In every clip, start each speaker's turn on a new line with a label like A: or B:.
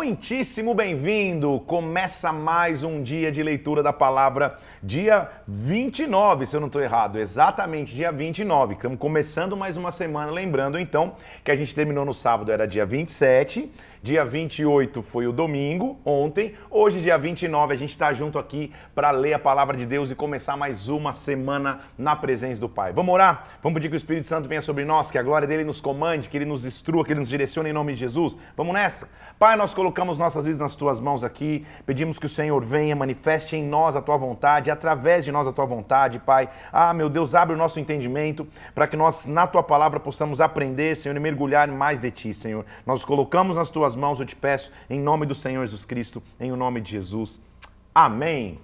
A: muitíssimo bem-vindo! Começa mais um dia de leitura da palavra, dia 29, se eu não estou errado, exatamente dia 29. Estamos começando mais uma semana, lembrando então que a gente terminou no sábado, era dia 27 Dia 28 foi o domingo, ontem. Hoje, dia 29, a gente está junto aqui para ler a palavra de Deus e começar mais uma semana na presença do Pai. Vamos orar? Vamos pedir que o Espírito Santo venha sobre nós, que a glória dele nos comande, que ele nos instrua, que ele nos direcione em nome de Jesus. Vamos nessa? Pai, nós colocamos nossas vidas nas tuas mãos aqui. Pedimos que o Senhor venha, manifeste em nós a tua vontade, através de nós a tua vontade, Pai. Ah, meu Deus, abre o nosso entendimento para que nós, na tua palavra, possamos aprender, Senhor, e mergulhar mais de ti, Senhor. Nós colocamos nas tuas tuas mãos, eu te peço, em nome do Senhor Jesus Cristo, em o nome de Jesus. Amém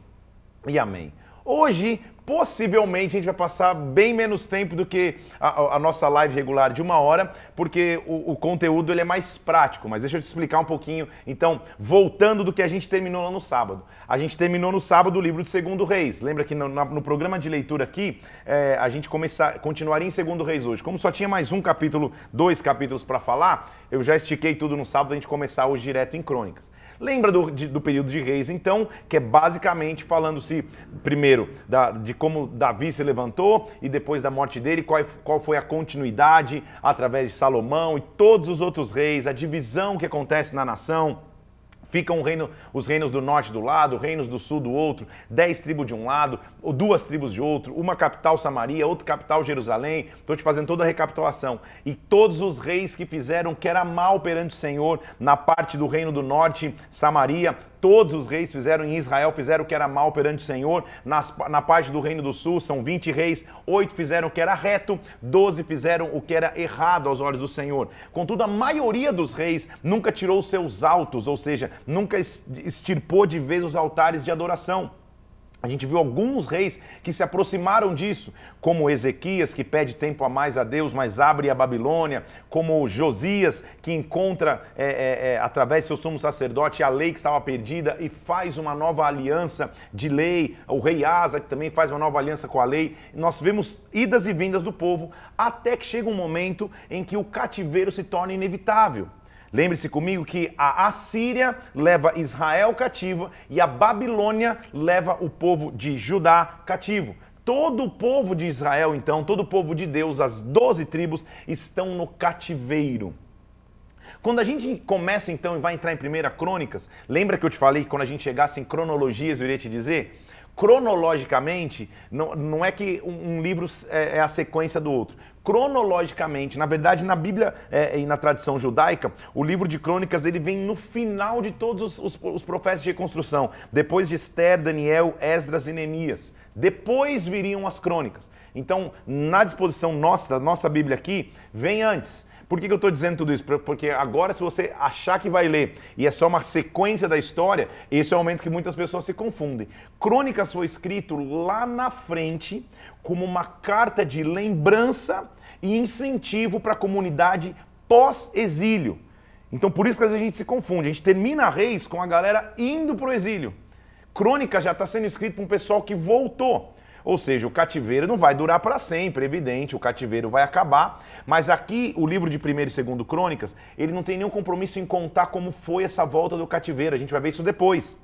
A: e amém. Hoje possivelmente a gente vai passar bem menos tempo do que a, a nossa live regular de uma hora, porque o, o, conteúdo ele é mais prático. Mas deixa eu te explicar um pouquinho. Então, voltando do que a gente terminou lá no sábado. A gente terminou no sábado o livro de Segundo Reis. Lembra que no, no programa de leitura aqui, é, a gente começar, continuaria em Segundo Reis hoje. Como só tinha mais um capítulo, dois capítulos para falar, eu já estiquei tudo no sábado, a gente começar hoje direto em Crônicas. Lembra do, de, do período de reis, então, que é basicamente falando-se, primeiro, da, de como Davi se levantou e depois da morte dele, qual, qual foi a continuidade através de Salomão e todos os outros reis, a divisão que acontece na nação. Ficam reino, os reinos do norte do lado, reinos do sul do outro, dez tribos de um lado, duas tribos de outro, uma capital Samaria, outra capital Jerusalém. Estou te fazendo toda a recapitulação. E todos os reis que fizeram que era mal perante o Senhor, na parte do reino do norte, Samaria, todos os reis fizeram em Israel, fizeram o que era mal perante o Senhor. Nas, na parte do reino do sul, são 20 reis, oito fizeram o que era reto, doze fizeram o que era errado aos olhos do Senhor. Contudo, a maioria dos reis nunca tirou seus altos, ou seja, nunca extirpou de vez os altares de adoração. A gente viu alguns reis que se aproximaram disso, como Ezequias, que pede tempo a mais a Deus, mas abre a Babilônia, como Josias, que encontra é, é, é, através do seu sumo sacerdote a lei que estava perdida e faz uma nova aliança de lei. O rei Asa, que também faz uma nova aliança com a lei. Nós vemos idas e vindas do povo, até que chega um momento em que o cativeiro se torna inevitável. Lembre-se comigo que a Assíria leva Israel cativo e a Babilônia leva o povo de Judá cativo. Todo o povo de Israel, então, todo o povo de Deus, as doze tribos, estão no cativeiro. Quando a gente começa então e vai entrar em Primeira Crônicas, lembra que eu te falei que quando a gente chegasse em cronologias eu iria te dizer? cronologicamente, não, não é que um, livro é, é, a sequência do outro. Cronologicamente, na verdade, na Bíblia é, e na tradição judaica, o livro de crônicas ele vem no final de todos os, os, os profetas de reconstrução, depois de Esther, Daniel, Esdras e Neemias. Depois viriam as crônicas. Então, na disposição nossa, da nossa Bíblia aqui, vem antes. Por que, que eu estou dizendo tudo isso? Porque agora, se você achar que vai ler e é só uma sequência da história, esse é o momento que muitas pessoas se confundem. Crônicas foi escrito lá na frente como uma carta de lembrança e incentivo para a comunidade pós-exílio. Então, por isso que a gente se confunde. A gente termina Reis com a galera indo para o exílio. Crônica já está sendo escrito para um pessoal que voltou. Ou seja, o cativeiro não vai durar para sempre, evidente, o cativeiro vai acabar. Mas aqui, o livro de 1 e 2 Crônicas, ele não tem nenhum compromisso em contar como foi essa volta do cativeiro. A gente vai ver isso depois.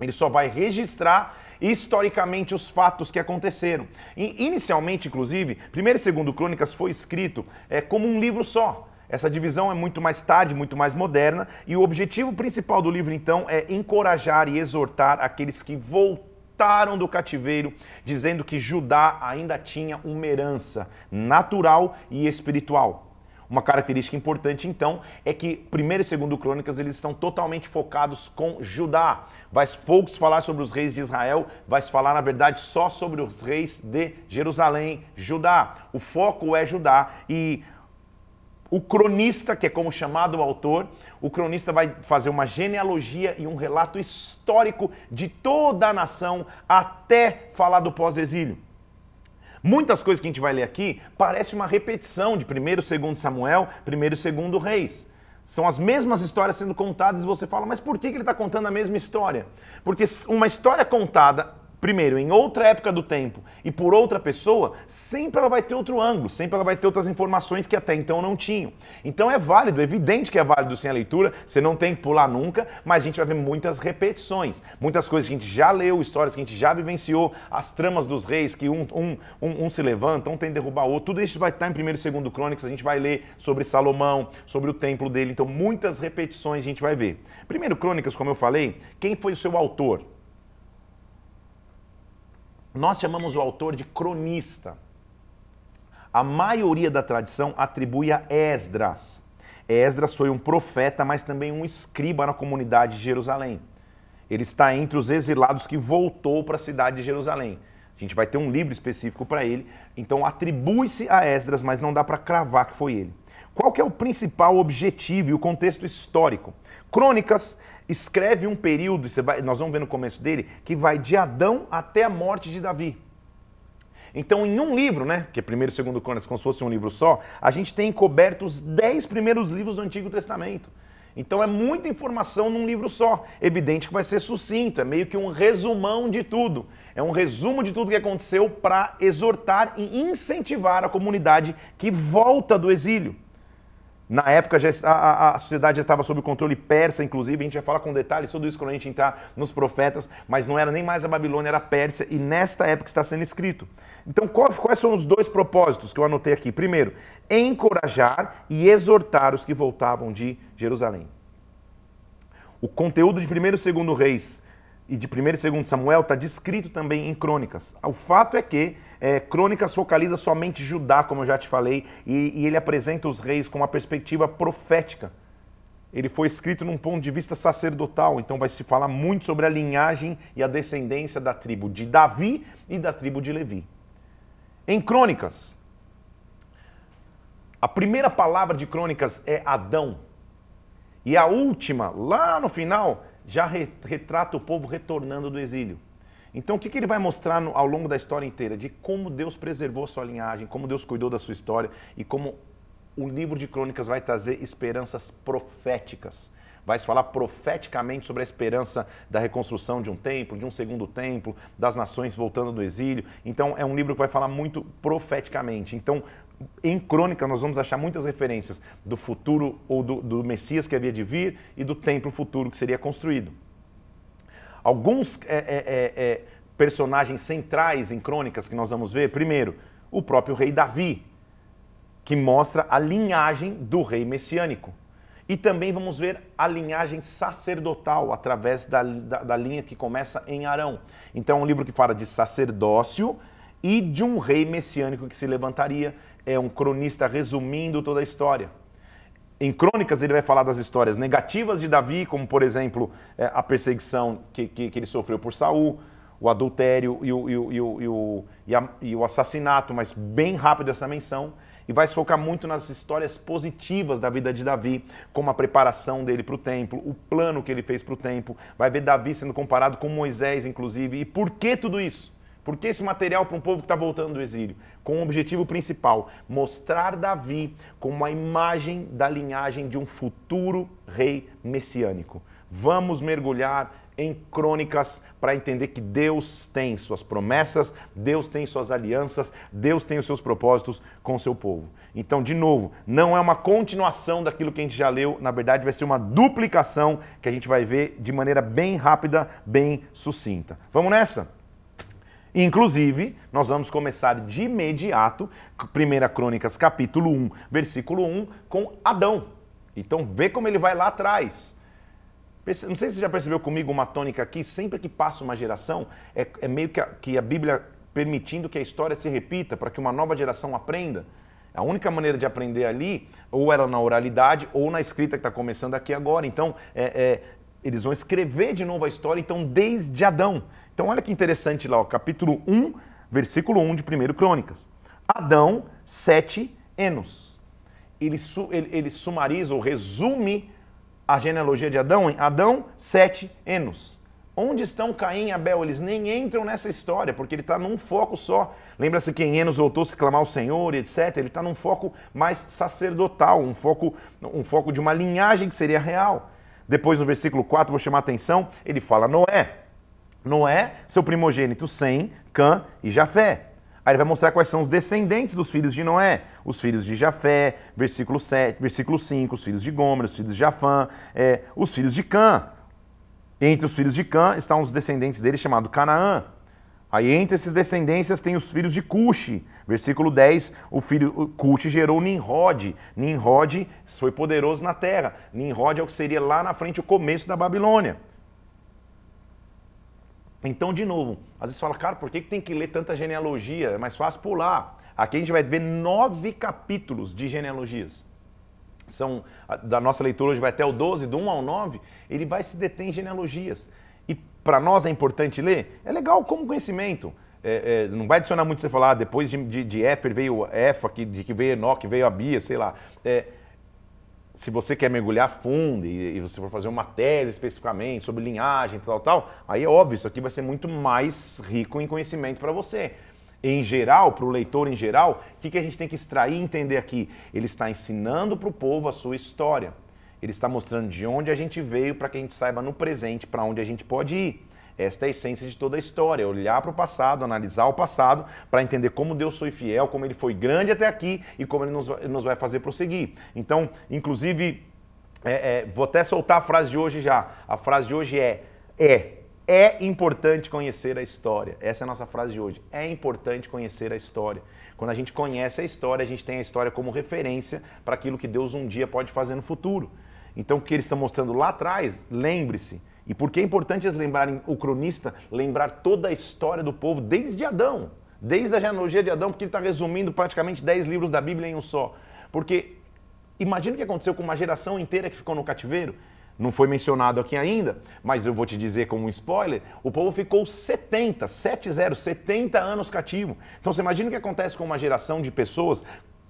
A: Ele só vai registrar historicamente os fatos que aconteceram. E, inicialmente, inclusive, 1 e 2 Crônicas foi escrito é, como um livro só. Essa divisão é muito mais tarde, muito mais moderna, e o objetivo principal do livro, então, é encorajar e exortar aqueles que voltaram voltaram do cativeiro, dizendo que Judá ainda tinha uma herança natural e espiritual. Uma característica importante, então, é que primeiro e segundo Crônicas eles estão totalmente focados com Judá. Vai poucos falar sobre os reis de Israel, vai falar, na verdade, só sobre os reis de Jerusalém, Judá. O foco é Judá e o cronista, que é como chamado o autor, o cronista vai fazer uma genealogia e um relato histórico de toda a nação até falar do pós-exílio. Muitas coisas que a gente vai ler aqui parece uma repetição de 1 e 2 Samuel, 1 e 2 Reis. São as mesmas histórias sendo contadas e você fala, mas por que ele está contando a mesma história? Porque uma história contada primeiro, em outra época do tempo e por outra pessoa, sempre ela vai ter outro ângulo, sempre ela vai ter outras informações que até então não tinham. Então é válido, é evidente que é válido sem a leitura, você não tem que pular nunca, mas a gente vai ver muitas repetições, muitas coisas que a gente já leu, histórias que a gente já vivenciou, as tramas dos reis, que um, um, um, um se levanta, um tem que derrubar o outro, tudo isso vai estar em 1 e 2 Crônicas, a gente vai ler sobre Salomão, sobre o templo dele, então muitas repetições a gente vai ver. Primeiro Crônicas, como eu falei, quem foi o seu autor? Nós chamamos o autor de cronista. A maioria da tradição atribui a Esdras. Esdras foi um profeta, mas também um escriba na comunidade de Jerusalém. Ele está entre os exilados que voltou para a cidade de Jerusalém. A gente vai ter um livro específico para ele, então atribui-se a Esdras, mas não dá para cravar que foi ele. Qual que é o principal objetivo e o contexto histórico? Crônicas escreve um período, vai, nós vamos ver no começo dele, que vai de Adão até a morte de Davi. Então, em um livro, né, que é primeiro e segundo Crônicas, como se fosse um livro só, a gente tem coberto os dez primeiros livros do Antigo Testamento. Então é muita informação num livro só. Evidente que vai ser sucinto, é meio que um resumão de tudo. É um resumo de tudo que aconteceu para exortar e incentivar a comunidade que volta do exílio. Na época já, a, a, sociedade já estava sob controle persa, inclusive, a gente vai falar com detalhes sobre isso quando a gente entrar nos profetas, mas não era nem mais a Babilônia, era a Pérsia, e nesta época está sendo escrito. Então, quais são os dois propósitos que eu anotei aqui? Primeiro, encorajar e exortar os que voltavam de Jerusalém. O conteúdo de 1 e 2 Reis e de 1 e 2 Samuel está descrito também em crônicas. O fato é que é, Crônicas focaliza somente Judá, como eu já te falei, e, e ele apresenta os reis com uma perspectiva profética. Ele foi escrito num ponto de vista sacerdotal, então vai se falar muito sobre a linhagem e a descendência da tribo de Davi e da tribo de Levi. Em Crônicas, a primeira palavra de Crônicas é Adão. E a última, lá no final, já retrata o povo retornando do exílio. Então, o que, ele vai mostrar ao longo da história inteira? De como Deus preservou sua linhagem, como Deus cuidou da sua história e como o livro de crônicas vai trazer esperanças proféticas. Vai falar profeticamente sobre a esperança da reconstrução de um templo, de um segundo templo, das nações voltando do exílio. Então, é um livro que vai falar muito profeticamente. Então, em crônica, nós vamos achar muitas referências do futuro ou do, do Messias que havia de vir e do templo futuro que seria construído. Alguns é, é, é, é, personagens centrais em crônicas que nós vamos ver. Primeiro, o próprio rei Davi, que mostra a linhagem do rei messiânico. E também vamos ver a linhagem sacerdotal através da, da, da linha que começa em Arão. Então é um livro que fala de sacerdócio e de um rei messiânico que se levantaria. É um cronista resumindo toda a história. Em Crônicas ele vai falar das histórias negativas de Davi, como por exemplo é, a perseguição que, que, que, ele sofreu por Saul, o adultério e o, e o, e o, e o, e e o assassinato, mas bem rápido essa menção. E vai se focar muito nas histórias positivas da vida de Davi, como a preparação dele para o templo, o plano que ele fez para o templo. Vai ver Davi sendo comparado com Moisés, inclusive. E por que tudo isso? Por que esse material para um povo que está voltando do exílio? Com o objetivo principal, mostrar Davi como uma imagem da linhagem de um futuro rei messiânico. Vamos mergulhar em crônicas para entender que Deus tem suas promessas, Deus tem suas alianças, Deus tem os seus propósitos com o seu povo. Então, de novo, não é uma continuação daquilo que a gente já leu, na verdade vai ser uma duplicação que a gente vai ver de maneira bem rápida, bem sucinta. Vamos nessa? Inclusive, nós vamos começar de imediato, 1 Crônicas, capítulo 1, versículo 1, com Adão. Então, vê como ele vai lá atrás. Não sei se você já percebeu comigo uma tônica aqui, sempre que passa uma geração, é, é meio que a, que a Bíblia permitindo que a história se repita, para que uma nova geração aprenda. A única maneira de aprender ali, ou era na oralidade, ou na escrita que está começando aqui agora. Então, é, é, eles vão escrever de novo a história, então, desde Adão. Então, olha que interessante lá, ó, capítulo 1, versículo 1 de 1 Crônicas. Adão, sete enos. Ele, ele, ele sumariza ou resume a genealogia de Adão em Adão, sete enos. Onde estão Caim e Abel? Eles nem entram nessa história, porque ele está num foco só. Lembra-se que em Enos voltou se clamar ao Senhor e etc. Ele está num foco mais sacerdotal, um foco, um foco de uma linhagem que seria real. Depois, no versículo 4, vou chamar a atenção, ele fala Noé. Noé, seu primogênito Sem, Cã e Jafé. Aí ele vai mostrar quais são os descendentes dos filhos de Noé. Os filhos de Jafé, versículo, 7, versículo 5, os filhos de Gomer, os filhos de Jafã, é, os filhos de Cã. Entre os filhos de Cã estão os descendentes dele chamado Canaã. Aí entre esses descendências tem os filhos de Cuxi. Versículo 10, o filho Cuxi gerou Nimrod. Nimrod foi poderoso na terra. Nimrod é o que seria lá na frente o começo da Babilônia. Então, de novo, às vezes fala, cara, por que tem que ler tanta genealogia? É mais fácil pular. Aqui a gente vai ver nove capítulos de genealogias. São, da nossa leitura hoje vai até o 12, do 1 ao 9, ele vai se deter em genealogias. E para nós é importante ler? É legal como conhecimento. É, é, não vai adicionar muito você falar, ah, depois de, de, de Éfer veio Efa, que, de que veio Enoque, veio Abia, sei lá. É, se você quer mergulhar fundo e, e, você for fazer uma tese especificamente sobre linhagem, tal, tal, aí é óbvio, isso aqui vai ser muito mais rico em conhecimento para você. Em geral, para o leitor em geral, o que, que a gente tem que extrair e entender aqui? Ele está ensinando para o povo a sua história. Ele está mostrando de onde a gente veio para que a gente saiba no presente para onde a gente pode ir. Esta é a essência de toda a história, é olhar para o passado, analisar o passado, para entender como Deus foi fiel, como ele foi grande até aqui e como ele nos, nos vai fazer prosseguir. Então, inclusive, é, é, vou até soltar a frase de hoje já. A frase de hoje é: é. É importante conhecer a história. Essa é a nossa frase de hoje. É importante conhecer a história. Quando a gente conhece a história, a gente tem a história como referência para aquilo que Deus um dia pode fazer no futuro. Então, o que eles estão mostrando lá atrás, lembre-se, e por que é importante eles lembrarem, o cronista, lembrar toda a história do povo desde Adão, desde a genealogia de Adão, porque ele está resumindo praticamente 10 livros da Bíblia em um só. Porque imagina o que aconteceu com uma geração inteira que ficou no cativeiro. Não foi mencionado aqui ainda, mas eu vou te dizer como um spoiler: o povo ficou 70, 70, 70 anos cativo. Então você imagina o que acontece com uma geração de pessoas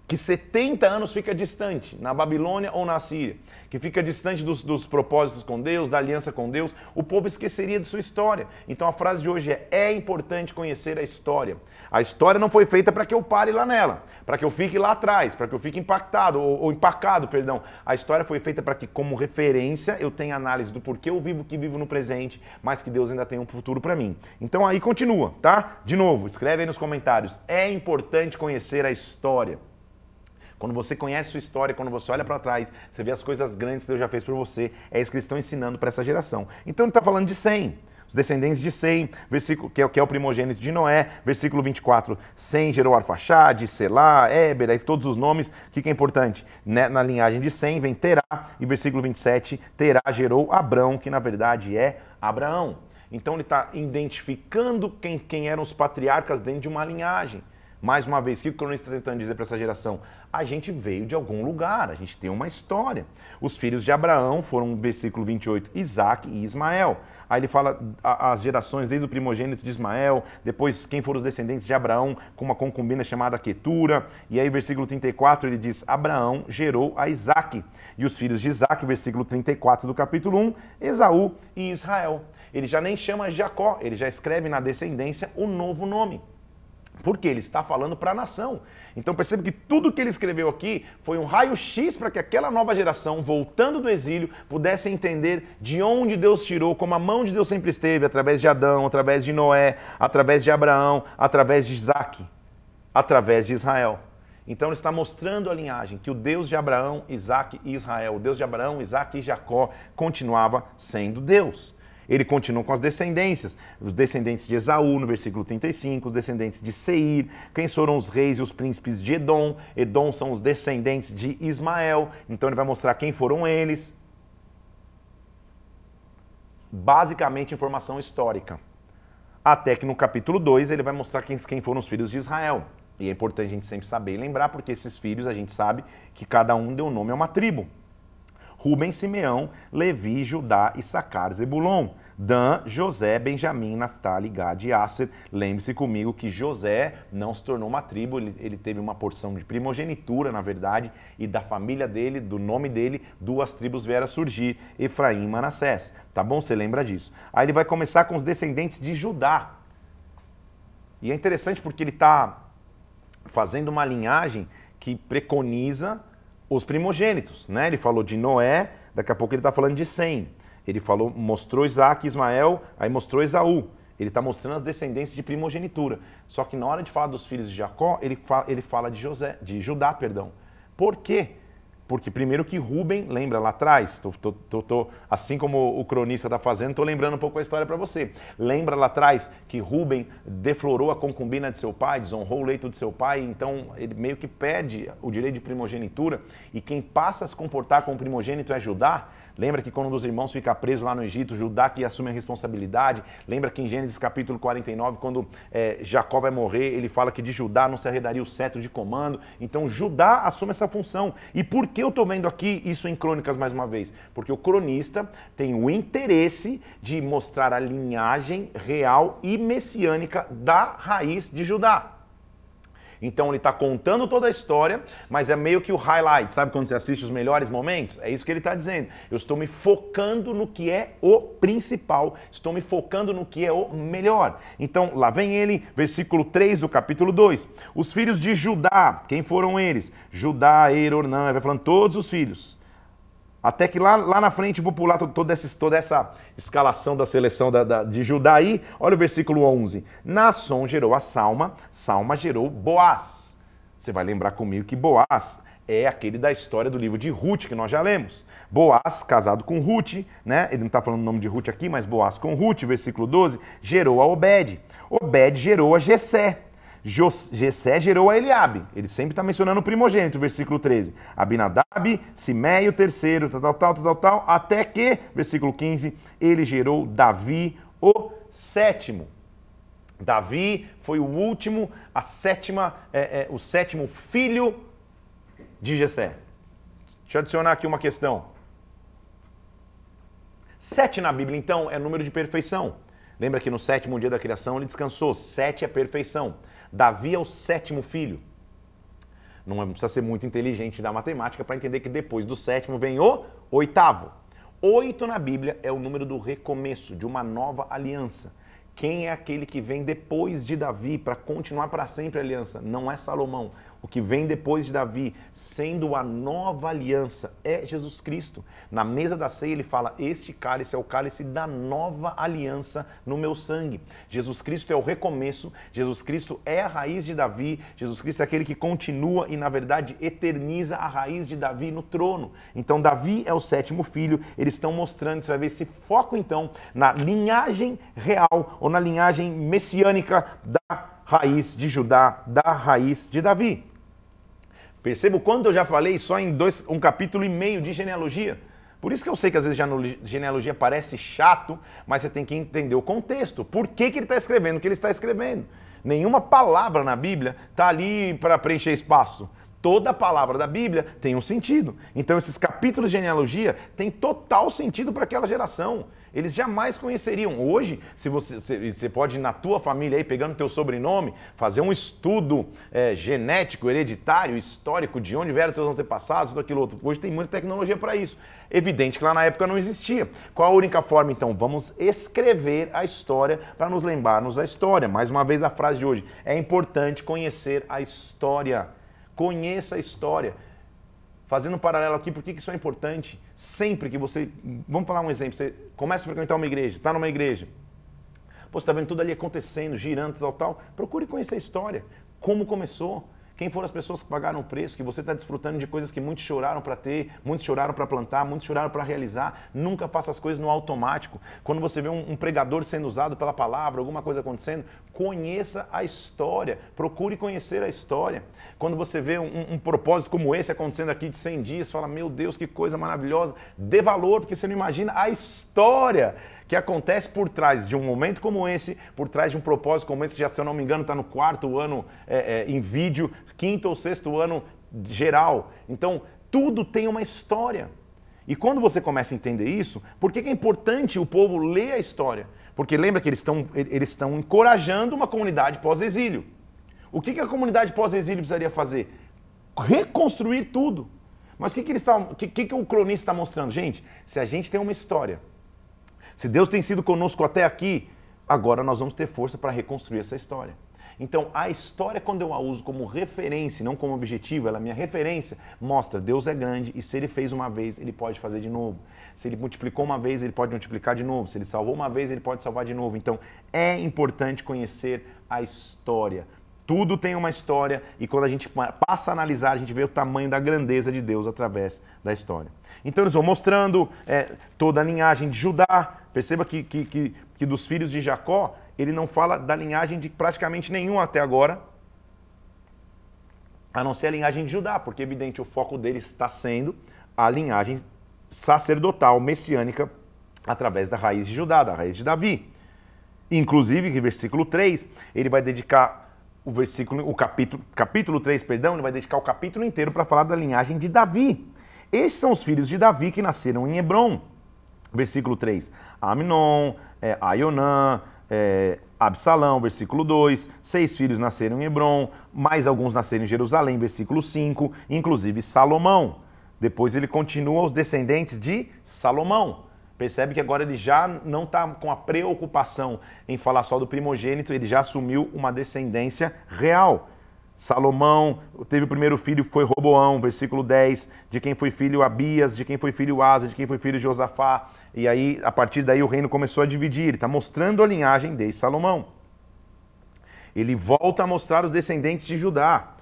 A: que 70 anos fica distante, na Babilônia ou na Síria, que fica distante dos, dos, propósitos com Deus, da aliança com Deus, o povo esqueceria de sua história. Então a frase de hoje é: é importante conhecer a história. A história não foi feita para que eu pare lá nela, para que eu fique lá atrás, para que eu fique impactado ou, ou empacado, perdão. A história foi feita para que, como referência, eu tenha análise do porquê eu vivo que vivo no presente, mas que Deus ainda tem um futuro para mim. Então aí continua, tá? De novo, escreve aí nos comentários. É importante conhecer a história. Quando você conhece sua história, quando você olha para trás, você vê as coisas grandes que Deus já fez por você, é isso que eles estão ensinando para essa geração. Então ele está falando de 100 os descendentes de Sem, versículo, que, é, que é o primogênito de Noé, versículo 24, Sem gerou Arfaxade, Selá, Éber, aí todos os nomes, o que, que é importante? Né? Na linhagem de Sem vem Terá, e versículo 27, Terá gerou Abrão, que na verdade é Abraão. Então ele está identificando quem, quem eram os patriarcas dentro de uma linhagem. Mais uma vez, o que o cronista está tentando dizer para essa geração? A gente veio de algum lugar, a gente tem uma história. Os filhos de Abraão foram, versículo 28, Isaac e Ismael. Aí ele fala as gerações, desde o primogênito de Ismael, depois quem foram os descendentes de Abraão, com uma concubina chamada Quetura. E aí, versículo 34, ele diz: Abraão gerou a Isaac. E os filhos de Isaac, versículo 34 do capítulo 1, Esaú e Israel. Ele já nem chama Jacó, ele já escreve na descendência o novo nome. Porque ele está falando para a nação. Então percebe que tudo que ele escreveu aqui foi um raio-x para que aquela nova geração, voltando do exílio, pudesse entender de onde Deus tirou, como a mão de Deus sempre esteve, através de Adão, através de Noé, através de Abraão, através de Isaac, através de Israel. Então ele está mostrando a linhagem que o Deus de Abraão, Isaac e Israel, o Deus de Abraão, Isaac e Jacó, continuava sendo Deus. Ele continua com as descendências, os descendentes de Esaú, no versículo 35, os descendentes de Seir, quem foram os reis e os príncipes de Edom. Edom são os descendentes de Ismael, então ele vai mostrar quem foram eles. Basicamente, informação histórica. Até que no capítulo 2 ele vai mostrar quem, quem foram os filhos de Israel. E é importante a gente sempre saber e lembrar, porque esses filhos a gente sabe que cada um deu nome a uma tribo. Ruben, Simeão, Levi, Judá, Issacar, Zebulon. Dan, José, Benjamim, Naftali, Gad e Asser. Lembre-se comigo que José não se tornou uma tribo, ele, ele, teve uma porção de primogenitura, na verdade, e da família dele, do nome dele, duas tribos vieram surgir, Efraim e Manassés. Tá bom? Você lembra disso. Aí ele vai começar com os descendentes de Judá. E é interessante porque ele está fazendo uma linhagem que preconiza os primogênitos, né? Ele falou de Noé, daqui a pouco ele está falando de Sem. Ele falou, mostrou Isaac e Ismael, aí mostrou Esaú. Ele está mostrando as descendências de primogenitura. Só que na hora de falar dos filhos de Jacó, ele fala, ele fala de José, de Judá, perdão. Por quê? Porque primeiro que Rubem, lembra lá atrás, tô, tô, tô, assim como o cronista está fazendo, estou lembrando um pouco a história para você. Lembra lá atrás que Rubem deflorou a concubina de seu pai, desonrou o leito de seu pai, então ele meio que perde o direito de primogenitura, e quem passa a se comportar como primogênito é Judá, Lembra que quando um dos irmãos fica preso lá no Egito, Judá que assume a responsabilidade. Lembra que em Gênesis capítulo 49, quando é, Jacó vai morrer, ele fala que de Judá não se arredaria o cetro de comando. Então Judá assume essa função. E por que eu estou vendo aqui isso em Crônicas mais uma vez? Porque o cronista tem o interesse de mostrar a linhagem real e messiânica da raiz de Judá. Então ele está contando toda a história, mas é meio que o highlight, sabe quando você assiste os melhores momentos? É isso que ele está dizendo. Eu estou me focando no que é o principal, estou me focando no que é o melhor. Então lá vem ele, versículo 3 do capítulo 2. Os filhos de Judá, quem foram eles? Judá, Er, Ornã, vai falando todos os filhos. Até que lá, lá na frente, vou pular toda essa, toda essa escalação da seleção da, da, de Judaí. Olha o versículo 11. Nasson gerou a Salma, Salma gerou Boaz. Você vai lembrar comigo que Boaz é aquele da história do livro de Ruth, que nós já lemos. Boaz, casado com Ruth, né? Ele não está falando o nome de Ruth aqui, mas Boaz com Ruth, versículo 12, gerou a Obed. Obed gerou a Jessé. Jessé gerou a Eliabe. Ele sempre está mencionando o primogênito, versículo 13. Abinadab, Simeio, terceiro, tal, tal, tal, tal, tal, até que, versículo 15, ele gerou Davi, o sétimo. Davi foi o último, a sétima, é, é, o sétimo filho de Jessé. Deixa eu adicionar aqui uma questão. Sete na Bíblia, então, é número de perfeição. Lembra que no sétimo dia da criação ele descansou. Sete é perfeição. Davi é o sétimo filho. Não é, precisa ser muito inteligente da matemática para entender que depois do sétimo vem o oitavo. Oito na Bíblia é o número do recomeço, de uma nova aliança. Quem é aquele que vem depois de Davi para continuar para sempre a aliança? Não é Salomão, o que vem depois de Davi, sendo a nova aliança, é Jesus Cristo. Na mesa da ceia ele fala: Este cálice é o cálice da nova aliança no meu sangue. Jesus Cristo é o recomeço, Jesus Cristo é a raiz de Davi, Jesus Cristo é aquele que continua e, na verdade, eterniza a raiz de Davi no trono. Então, Davi é o sétimo filho, eles estão mostrando, você vai ver esse foco então na linhagem real ou na linhagem messiânica da raiz de Judá, da raiz de Davi. Percebo quanto eu já falei só em dois, um capítulo e meio de genealogia. Por isso que eu sei que às vezes genealogia parece chato, mas você tem que entender o contexto. Por que, que ele está escrevendo o que ele está escrevendo? Nenhuma palavra na Bíblia está ali para preencher espaço. Toda palavra da Bíblia tem um sentido. Então, esses capítulos de genealogia têm total sentido para aquela geração. Eles jamais conheceriam. Hoje, se você, você pode, na tua família, aí, pegando teu sobrenome, fazer um estudo é, genético, hereditário, histórico, de onde vieram teus antepassados, tudo aquilo outro. Hoje tem muita tecnologia para isso. Evidente que lá na época não existia. Qual a única forma, então? Vamos escrever a história para nos lembrarmos da história. Mais uma vez a frase de hoje. É importante conhecer a história. Conheça a história. Fazendo um paralelo aqui, por que isso é importante? Sempre que você. Vamos falar um exemplo. Você começa a frequentar uma igreja, está numa igreja. Pô, você está vendo tudo ali acontecendo, girando, tal, tal. Procure conhecer a história. Como começou? Quem foram as pessoas que pagaram o preço? Que você está desfrutando de coisas que muitos choraram para ter, muitos choraram para plantar, muitos choraram para realizar. Nunca faça as coisas no automático. Quando você vê um, um, pregador sendo usado pela palavra, alguma coisa acontecendo, conheça a história. Procure conhecer a história. Quando você vê um, um propósito como esse acontecendo aqui de 100 dias, fala: Meu Deus, que coisa maravilhosa. Dê valor, porque você não imagina a história que acontece por trás de um momento como esse, por trás de um propósito como esse, já se eu não me engano está no quarto ano é, é, em vídeo, quinto ou sexto ano geral. Então, tudo tem uma história. E quando você começa a entender isso, por que é importante o povo ler a história? Porque lembra que eles estão, eles estão encorajando uma comunidade pós-exílio. O que, que a comunidade pós-exílio precisaria fazer? Reconstruir tudo. Mas o que, que, eles que, que, que o cronista está mostrando? Gente, se a gente tem uma história se Deus tem sido conosco até aqui, agora nós vamos ter força para reconstruir essa história. Então, a história, quando eu a uso como referência, não como objetivo, ela é minha referência, mostra Deus é grande e se ele fez uma vez, ele pode fazer de novo. Se ele multiplicou uma vez, ele pode multiplicar de novo. Se ele salvou uma vez, ele pode salvar de novo. Então, é importante conhecer a história. Tudo tem uma história e quando a gente passa a analisar, a gente vê o tamanho da grandeza de Deus através da história. Então eles vão mostrando é, toda a linhagem de Judá. Perceba que, que, que, que dos filhos de Jacó, ele não fala da linhagem de praticamente nenhum até agora, a não ser a linhagem de Judá, porque evidente o foco dele está sendo a linhagem sacerdotal messiânica através da raiz de Judá, da raiz de Davi. Inclusive, que versículo 3, ele vai dedicar o versículo, o capítulo, capítulo 3, perdão, ele vai dedicar o capítulo inteiro para falar da linhagem de Davi. Esses são os filhos de Davi que nasceram em Hebron. Versículo 3, Aminon, é, Aionã, é, Absalão, versículo 2, seis filhos nasceram em Hebron, mais alguns nasceram em Jerusalém, versículo 5, inclusive Salomão. Depois ele continua os descendentes de Salomão. Percebe que agora ele já não está com a preocupação em falar só do primogênito, ele já assumiu uma descendência real. Salomão teve o primeiro filho, foi Roboão, versículo 10, de quem foi filho Abias, de quem foi filho Asa, de quem foi filho Josafá. E aí, a partir daí, o reino começou a dividir. Ele está mostrando a linhagem de Salomão. Ele volta a mostrar os descendentes de Judá.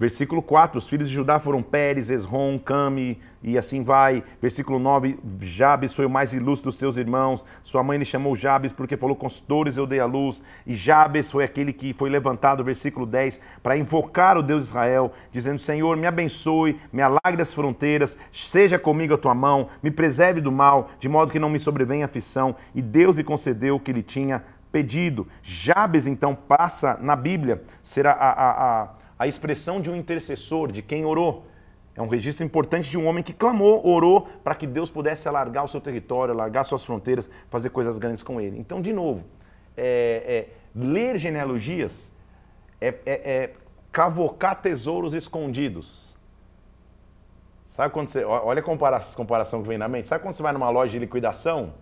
A: Versículo 4, os filhos de Judá foram Pérez, Esrom, Cami, e assim vai. Versículo 9, Jabes foi o mais ilustre dos seus irmãos. Sua mãe lhe chamou Jabes porque falou, com os dores eu dei a luz. E Jabes foi aquele que foi levantado, versículo 10, para invocar o Deus de Israel, dizendo, Senhor, me abençoe, me alargue as fronteiras, seja comigo a tua mão, me preserve do mal, de modo que não me sobrevenha aflição. E Deus lhe concedeu o que lhe tinha pedido. Jabes, então, passa na Bíblia, será a, a, a a expressão de um intercessor, de quem orou. É um registro importante de um homem que clamou, orou para que Deus pudesse alargar o seu território, alargar suas fronteiras, fazer coisas grandes com ele. Então, de novo, é, é, ler genealogias é, é, é cavocar tesouros escondidos. Sabe quando você. Olha a comparação, que vem na mente. Sabe quando você vai numa loja de liquidação?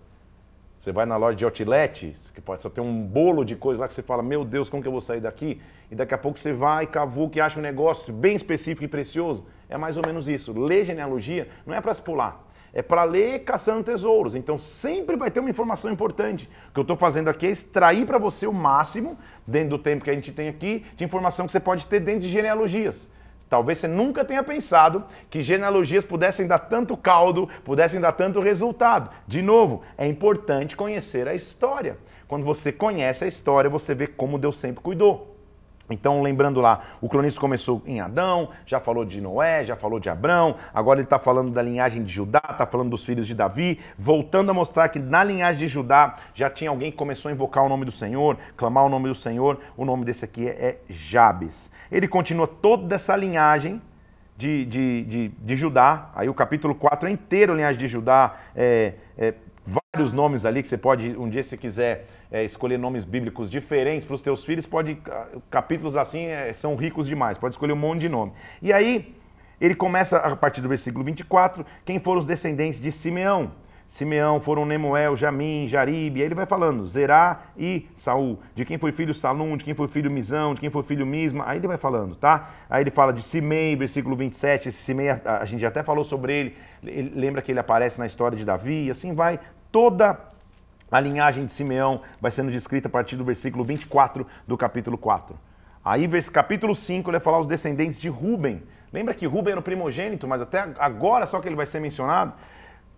A: Você vai na loja de outlet, que pode só ter um bolo de coisa lá que você fala, meu Deus, como que eu vou sair daqui? E daqui a pouco você vai, cavuca e acha um negócio bem específico e precioso. É mais ou menos isso. Ler genealogia não é para se pular. É para ler caçando tesouros. Então sempre vai ter uma informação importante. O que eu estou fazendo aqui é extrair para você o máximo, dentro do tempo que a gente tem aqui, de informação que você pode ter dentro de genealogias. Talvez você nunca tenha pensado que genealogias pudessem dar tanto caldo, pudessem dar tanto resultado. De novo, é importante conhecer a história. Quando você conhece a história, você vê como Deus sempre cuidou. Então, lembrando lá, o cronista começou em Adão, já falou de Noé, já falou de Abrão, agora ele está falando da linhagem de Judá, está falando dos filhos de Davi, voltando a mostrar que na linhagem de Judá já tinha alguém que começou a invocar o nome do Senhor, clamar o nome do Senhor. O nome desse aqui é, é Jabes. Ele continua toda essa linhagem de, de, de, de, Judá, aí o capítulo 4 é inteiro linhagem de Judá, é, é, vários nomes ali que você pode, um dia se quiser é, escolher nomes bíblicos diferentes para os teus filhos, pode capítulos assim é, são ricos demais, pode escolher um monte de nome. E aí ele começa a partir do versículo 24, quem foram os descendentes de Simeão? Simeão foram Nemuel, Jamim, Jaribe, aí ele vai falando, Zerá e Saul, de quem foi filho Salum, de quem foi filho Misão, de quem foi filho Misma, aí ele vai falando, tá? Aí ele fala de Simei, versículo 27, esse Simei, a, gente até falou sobre ele, ele, lembra que ele aparece na história de Davi, e assim vai toda a linhagem de Simeão vai sendo descrita a partir do versículo 24 do capítulo 4. Aí, capítulo 5, ele vai falar os descendentes de Ruben. Lembra que Ruben era o primogênito, mas até agora só que ele vai ser mencionado?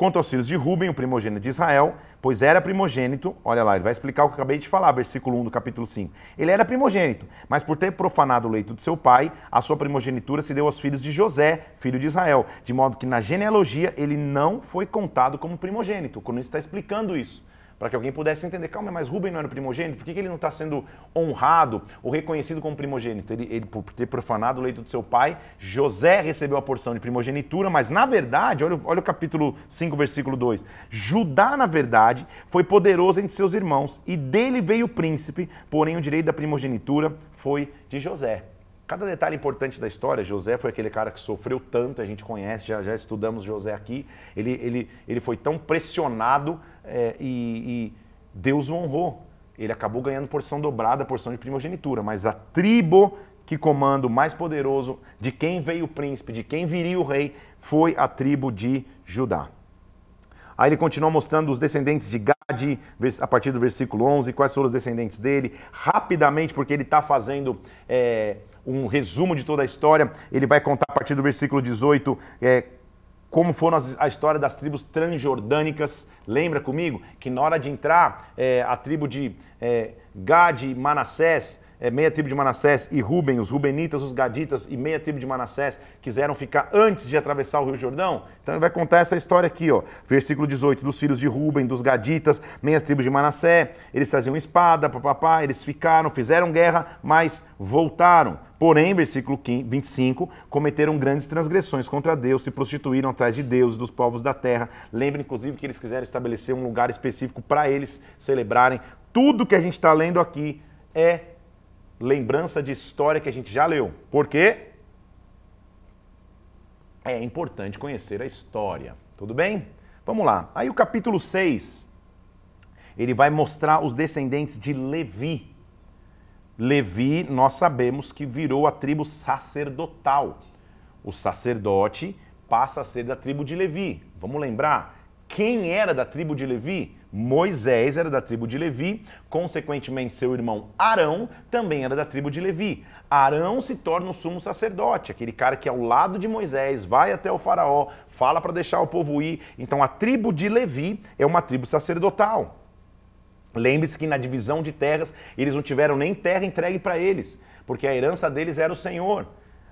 A: Quanto aos filhos de Ruben, o primogênito de Israel, pois era primogênito, olha lá, ele vai explicar o que eu acabei de falar, versículo 1 do capítulo 5. Ele era primogênito, mas por ter profanado o leito de seu pai, a sua primogenitura se deu aos filhos de José, filho de Israel, de modo que na genealogia ele não foi contado como primogênito. Quando ele está explicando isso para que alguém pudesse entender, calma, mas Rubem não era primogênito, por que, que ele não está sendo honrado ou reconhecido como primogênito? Ele, ele, por ter profanado o leito de seu pai, José recebeu a porção de primogenitura, mas na verdade, olha, olha o capítulo 5, versículo 2, Judá, na verdade, foi poderoso entre seus irmãos, e dele veio o príncipe, porém o direito da primogenitura foi de José. Cada detalhe importante da história, José foi aquele cara que sofreu tanto, a gente conhece, já, já estudamos José aqui. Ele, ele, ele foi tão pressionado é, e, e, Deus o honrou. ele acabou ganhando porção dobrada, porção de primogenitura, mas a tribo que comanda o mais poderoso, de quem veio o príncipe, de quem viria o rei, foi a tribo de Judá. Aí ele continua mostrando os descendentes de Gade, a partir do versículo 11, quais foram os descendentes dele, rapidamente, porque ele está fazendo é, um resumo de toda a história. Ele vai contar a partir do versículo 18 é, como foram as, a história das tribos transjordânicas. Lembra comigo que na hora de entrar, é, a tribo de é, Gade e Manassés é, meia tribo de Manassés e Ruben, os Rubenitas, os Gaditas e meia tribo de Manassés quiseram ficar antes de atravessar o Rio Jordão? Então ele vai contar essa história aqui, ó. Versículo 18, dos filhos de Ruben, dos Gaditas, meias tribos de Manassé, eles traziam espada, papapá, eles ficaram, fizeram guerra, mas voltaram. Porém, versículo 25, cometeram grandes transgressões contra Deus, se prostituíram atrás de Deus e dos povos da terra. Lembre, inclusive, que eles quiseram estabelecer um lugar específico para eles celebrarem. Tudo que a gente está lendo aqui é lembrança de história que a gente já leu. Por quê? É importante conhecer a história. Tudo bem? Vamos lá. Aí o capítulo 6, ele vai mostrar os descendentes de Levi. Levi, nós sabemos que virou a tribo sacerdotal. O sacerdote passa a ser da tribo de Levi. Vamos lembrar? Quem era da tribo de Levi? Moisés era da tribo de Levi, consequentemente, seu irmão Arão também era da tribo de Levi. Arão se torna o sumo sacerdote, aquele cara que ao lado de Moisés vai até o Faraó, fala para deixar o povo ir. Então, a tribo de Levi é uma tribo sacerdotal. Lembre-se que na divisão de terras, eles não tiveram nem terra entregue para eles, porque a herança deles era o Senhor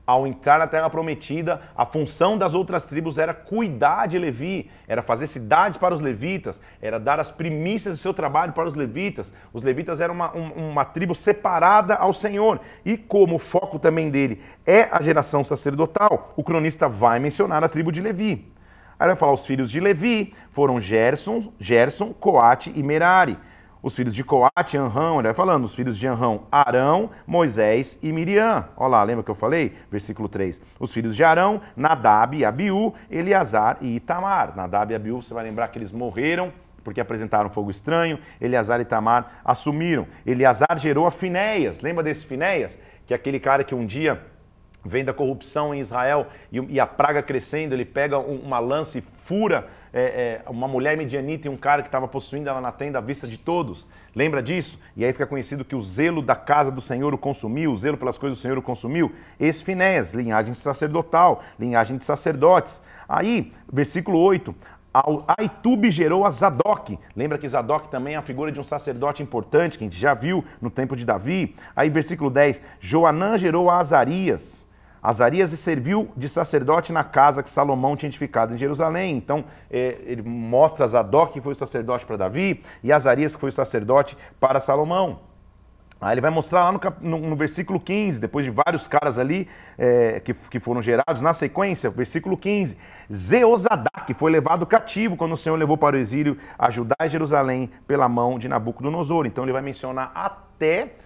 A: ao entrar na terra prometida, a função das outras tribos era cuidar de Levi, era fazer cidades para os levitas, era dar as primícias do seu trabalho para os levitas. Os levitas eram uma, uma tribo separada ao Senhor. E como o foco também dele é a geração sacerdotal, o cronista vai mencionar a tribo de Levi. Aí vai falar os filhos de Levi foram Gerson, Gerson, Coate e Merari. Os filhos de Coate, Anrão, ele vai falando, os filhos de Anrão, Arão, Moisés e Miriam. Olha lá, lembra que eu falei? Versículo 3. Os filhos de Arão, Nadab, Abiú, Eleazar e Itamar. Nadab e Abiú, você vai lembrar que eles morreram porque apresentaram fogo estranho. Eleazar e Itamar assumiram. Eleazar gerou a Finéias. Lembra desse Finéias? Que é aquele cara que um dia vem da corrupção em Israel e, a praga crescendo, ele pega um, uma lança e fura é, é, uma mulher medianita e um cara que estava possuindo ela na tenda à vista de todos. Lembra disso? E aí fica conhecido que o zelo da casa do Senhor o consumiu, o zelo pelas coisas do Senhor o consumiu. Esse Finés, linhagem sacerdotal, linhagem de sacerdotes. Aí, versículo 8, Aitube gerou a Zadok. Lembra que Zadok também é a figura de um sacerdote importante, que a gente já viu no tempo de Davi. Aí, versículo 10, Joanã gerou a Azarias. Azarias serviu de sacerdote na casa que Salomão tinha edificado em Jerusalém. Então, é, ele mostra Zadok, que foi o sacerdote para Davi, e Azarias, que foi o sacerdote para Salomão. Aí ele vai mostrar lá no, no, versículo 15, depois de vários caras ali é, que, que foram gerados, na sequência, versículo 15, Zeozadak foi levado cativo quando o Senhor levou para o exílio a Judá e Jerusalém pela mão de Nabucodonosor. Então ele vai mencionar até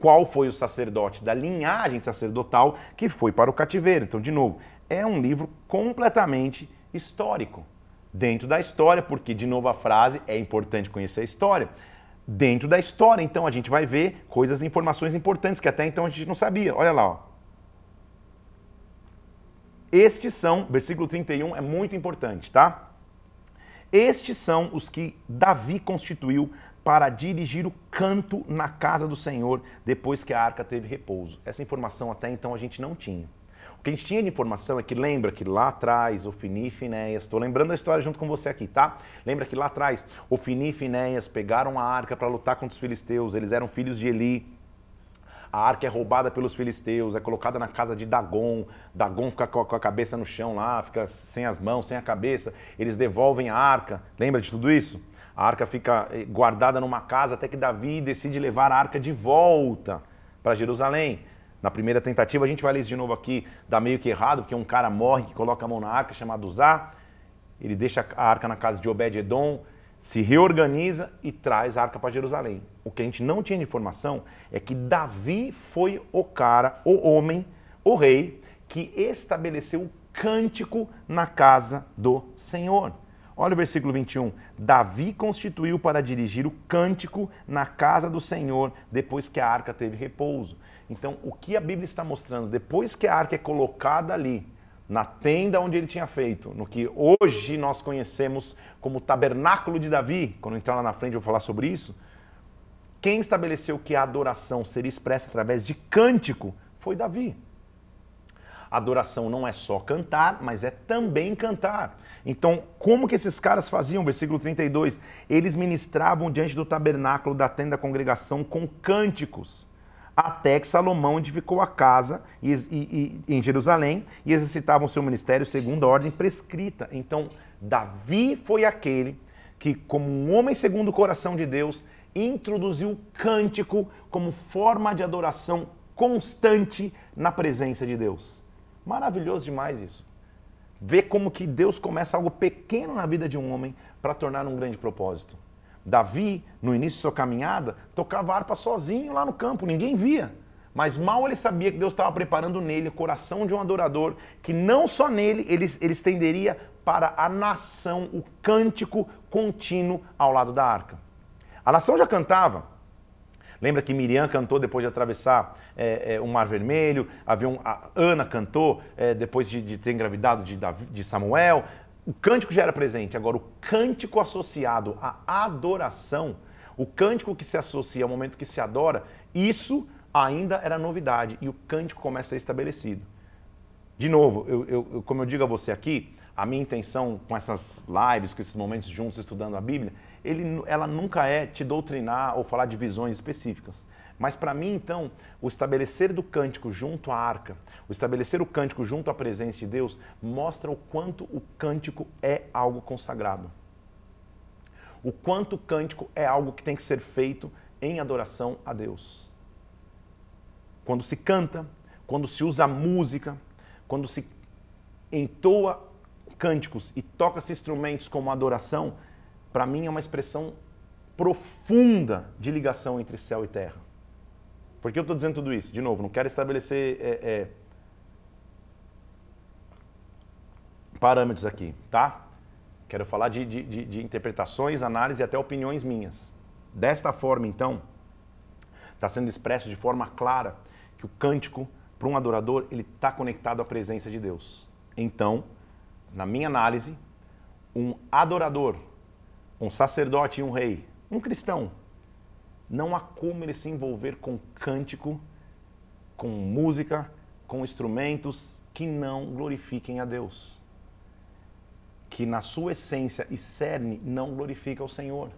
A: qual foi o sacerdote da linhagem sacerdotal que foi para o cativeiro. Então, de novo, é um livro completamente histórico. Dentro da história, porque, de novo, a frase é importante conhecer a história. Dentro da história, então, a gente vai ver coisas, informações importantes que até então a gente não sabia. Olha lá, ó. Estes são, versículo 31 é muito importante, tá? Estes são os que Davi constituiu para dirigir o canto na casa do Senhor depois que a arca teve repouso. Essa informação até então a gente não tinha. O que a gente tinha de informação é que lembra que lá atrás, Ofini e Finéias, estou lembrando a história junto com você aqui, tá? Lembra que lá atrás, Ofini e Finéias pegaram a arca para lutar contra os filisteus, eles eram filhos de Eli. A arca é roubada pelos filisteus, é colocada na casa de Dagon. Dagon fica com a cabeça no chão lá, fica sem as mãos, sem a cabeça. Eles devolvem a arca. Lembra de tudo isso? A arca fica eh, guardada numa casa até que Davi decide levar a arca de volta para Jerusalém. Na primeira tentativa, a gente vai ler isso de novo aqui, dá meio que errado, porque um cara morre que coloca a mão na arca, chamado Uzá. Ele deixa a arca na casa de Obed-Edom, se reorganiza e traz a arca para Jerusalém. O que a gente não tinha de informação é que Davi foi o cara, o homem, o rei, que estabeleceu o cântico na casa do Senhor. Olha o versículo 21. Davi constituiu para dirigir o cântico na casa do Senhor depois que a arca teve repouso. Então, o que a Bíblia está mostrando, depois que a arca é colocada ali, na tenda onde ele tinha feito, no que hoje nós conhecemos como tabernáculo de Davi, quando entrar lá na frente eu vou falar sobre isso, quem estabeleceu que a adoração seria expressa através de cântico foi Davi. Adoração não é só cantar, mas é também cantar. Então, como que esses caras faziam? Versículo 32. Eles ministravam diante do tabernáculo da tenda da congregação com cânticos até que Salomão edificou a casa e, e, e, em Jerusalém e exercitavam seu ministério segundo a ordem prescrita. Então, Davi foi aquele que, como um homem segundo o coração de Deus, introduziu o cântico como forma de adoração constante na presença de Deus. Maravilhoso demais isso. Ver como que Deus começa algo pequeno na vida de um homem para tornar um grande propósito. Davi, no início de sua caminhada, tocava harpa sozinho lá no campo, ninguém via. Mas mal ele sabia que Deus estava preparando nele o coração de um adorador, que não só nele ele, ele estenderia para a nação o cântico contínuo ao lado da arca. A nação já cantava. Lembra que Miriam cantou depois de atravessar é, é, o Mar Vermelho, havia um, Ana cantou é, depois de, de, ter engravidado de, de Samuel, o cântico já era presente, agora o cântico associado à adoração, o cântico que se associa ao momento que se adora, isso ainda era novidade e o cântico começa a ser estabelecido. De novo, eu, eu, como eu digo a você aqui, a minha intenção com essas lives, com esses momentos juntos estudando a Bíblia, ele, ela nunca é te doutrinar ou falar de visões específicas. Mas para mim, então, o estabelecer do cântico junto à arca, o estabelecer o cântico junto à presença de Deus, mostra o quanto o cântico é algo consagrado. O quanto o cântico é algo que tem que ser feito em adoração a Deus. Quando se canta, quando se usa música, quando se entoa cânticos e toca-se instrumentos como adoração, para mim é uma expressão profunda de ligação entre céu e terra. Por que eu estou dizendo tudo isso? De novo, não quero estabelecer é, é, parâmetros aqui, tá? Quero falar de, de, de, interpretações, análise e até opiniões minhas. Desta forma, então, está sendo expresso de forma clara que o cântico, para um adorador, ele está conectado à presença de Deus. Então, na minha análise, um adorador, um sacerdote e um rei, um cristão, não há como ele se envolver com cântico, com música, com instrumentos que não glorifiquem a Deus. Que na sua essência e cerne não glorifica o Senhor.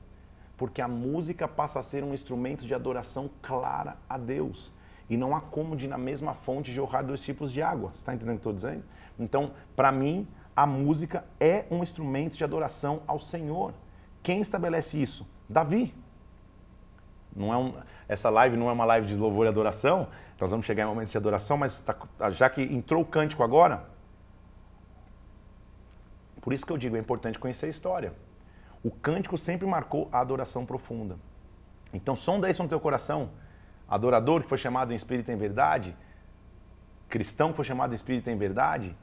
A: Porque a música passa a ser um instrumento de adoração clara a Deus. E não há como de na mesma fonte jorrar dois tipos de água. Você está entendendo o que eu estou dizendo? Então, para mim, a música é um instrumento de adoração ao Senhor. Quem estabelece isso? Davi. Não é um, essa live não é uma live de louvor e adoração, nós vamos chegar em momentos de adoração, mas tá, já que entrou o cântico agora, por isso que eu digo, é importante conhecer a história. O cântico sempre marcou a adoração profunda. Então, sonda isso no teu coração. Adorador que foi chamado em espírito em verdade, cristão que foi chamado em espírito em verdade,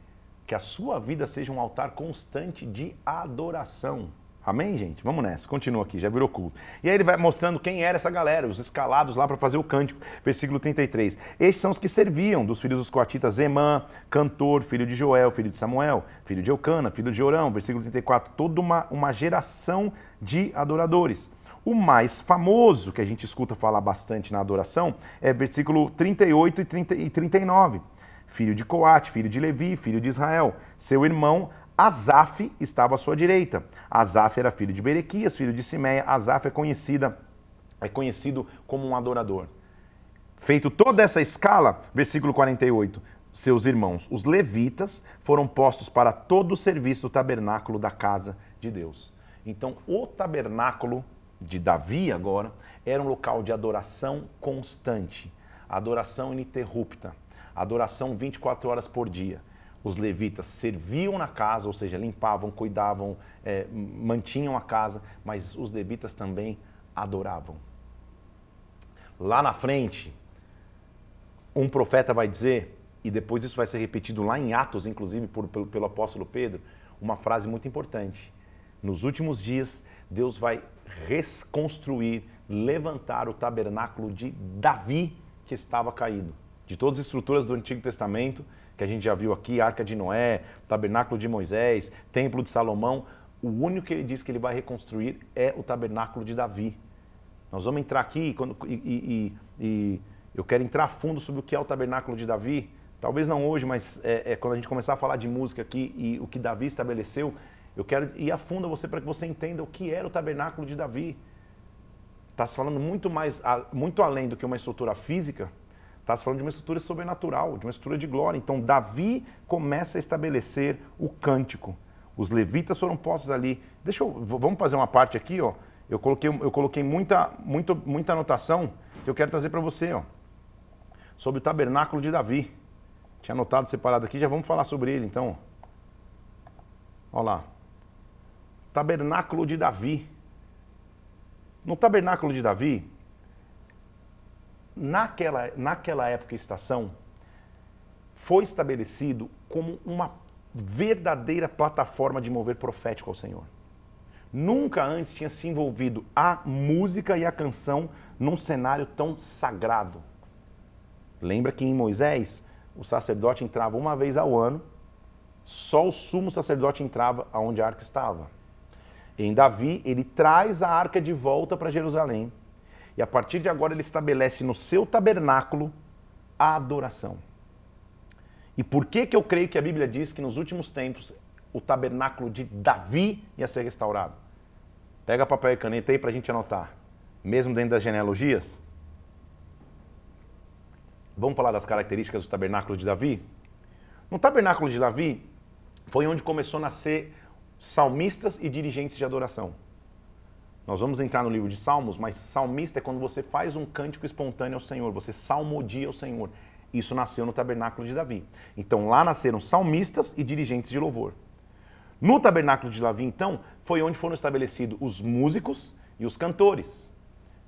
A: que a sua vida seja um altar constante de adoração. Amém, gente? Vamos nessa. Continua aqui, já virou culto. E aí ele vai mostrando quem era essa galera, os escalados lá para fazer o cântico. Versículo 33. Estes são os que serviam dos filhos dos coatitas Emã, cantor, filho de Joel, filho de Samuel, filho de Eucana, filho de Orão. Versículo 34. Toda uma, uma geração de adoradores. O mais famoso que a gente escuta falar bastante na adoração é versículo 38 e, 30, e 39. Filho de Coate, filho de Levi, filho de Israel. Seu irmão Asaf estava à sua direita. Asaf era filho de Berequias, filho de Simeia. Asaf é conhecida é conhecido como um adorador. Feito toda essa escala, versículo 48, seus irmãos, os levitas, foram postos para todo o serviço do tabernáculo da casa de Deus. Então, o tabernáculo de Davi agora era um local de adoração constante, adoração ininterrupta, adoração 24 horas por dia os levitas serviam na casa, ou seja, limpavam, cuidavam, é, mantinham a casa, mas os levitas também adoravam. Lá na frente, um profeta vai dizer, e depois isso vai ser repetido lá em Atos, inclusive por, pelo, pelo apóstolo Pedro, uma frase muito importante. Nos últimos dias, Deus vai reconstruir, levantar o tabernáculo de Davi que estava caído. De todas as estruturas do Antigo Testamento, que a gente já viu aqui, Arca de Noé, Tabernáculo de Moisés, Templo de Salomão, o único que ele diz que ele vai reconstruir é o tabernáculo de Davi. Nós vamos entrar aqui quando, e, e, e, eu quero entrar fundo sobre o que é o tabernáculo de Davi. Talvez não hoje, mas é, é, quando a gente começar a falar de música aqui e o que Davi estabeleceu, eu quero ir a fundo a você para que você entenda o que era o tabernáculo de Davi. Está se falando muito mais, muito além do que uma estrutura física. Está se falando de uma estrutura sobrenatural, de uma estrutura de glória. Então Davi começa a estabelecer o cântico. Os levitas foram postos ali. Deixa eu, vamos fazer uma parte aqui, ó. Eu coloquei, eu coloquei muita, muito, muita anotação que eu quero trazer para você, ó, sobre o tabernáculo de Davi. Tinha anotado separado aqui, já vamos falar sobre ele, então. Olha lá. Tabernáculo de Davi. No tabernáculo de Davi, naquela, naquela época e estação, foi estabelecido como uma verdadeira plataforma de mover profético ao Senhor. Nunca antes tinha se envolvido a música e a canção num cenário tão sagrado. Lembra que em Moisés o sacerdote entrava uma vez ao ano, só o sumo sacerdote entrava aonde a arca estava. Em Davi, ele traz a arca de volta para Jerusalém. E a partir de agora ele estabelece no seu tabernáculo a adoração. E por que que eu creio que a Bíblia diz que nos últimos tempos o tabernáculo de Davi ia ser restaurado. Pega papel e caneta aí para a gente anotar. Mesmo dentro das genealogias. Vamos falar das características do tabernáculo de Davi? No tabernáculo de Davi foi onde começou a nascer salmistas e dirigentes de adoração. Nós vamos entrar no livro de Salmos, mas salmista é quando você faz um cântico espontâneo ao Senhor, você salmodia ao Senhor. Isso nasceu no tabernáculo de Davi. Então lá nasceram salmistas e dirigentes de louvor. No tabernáculo de Davi, então, foi onde foram estabelecidos os músicos e os cantores.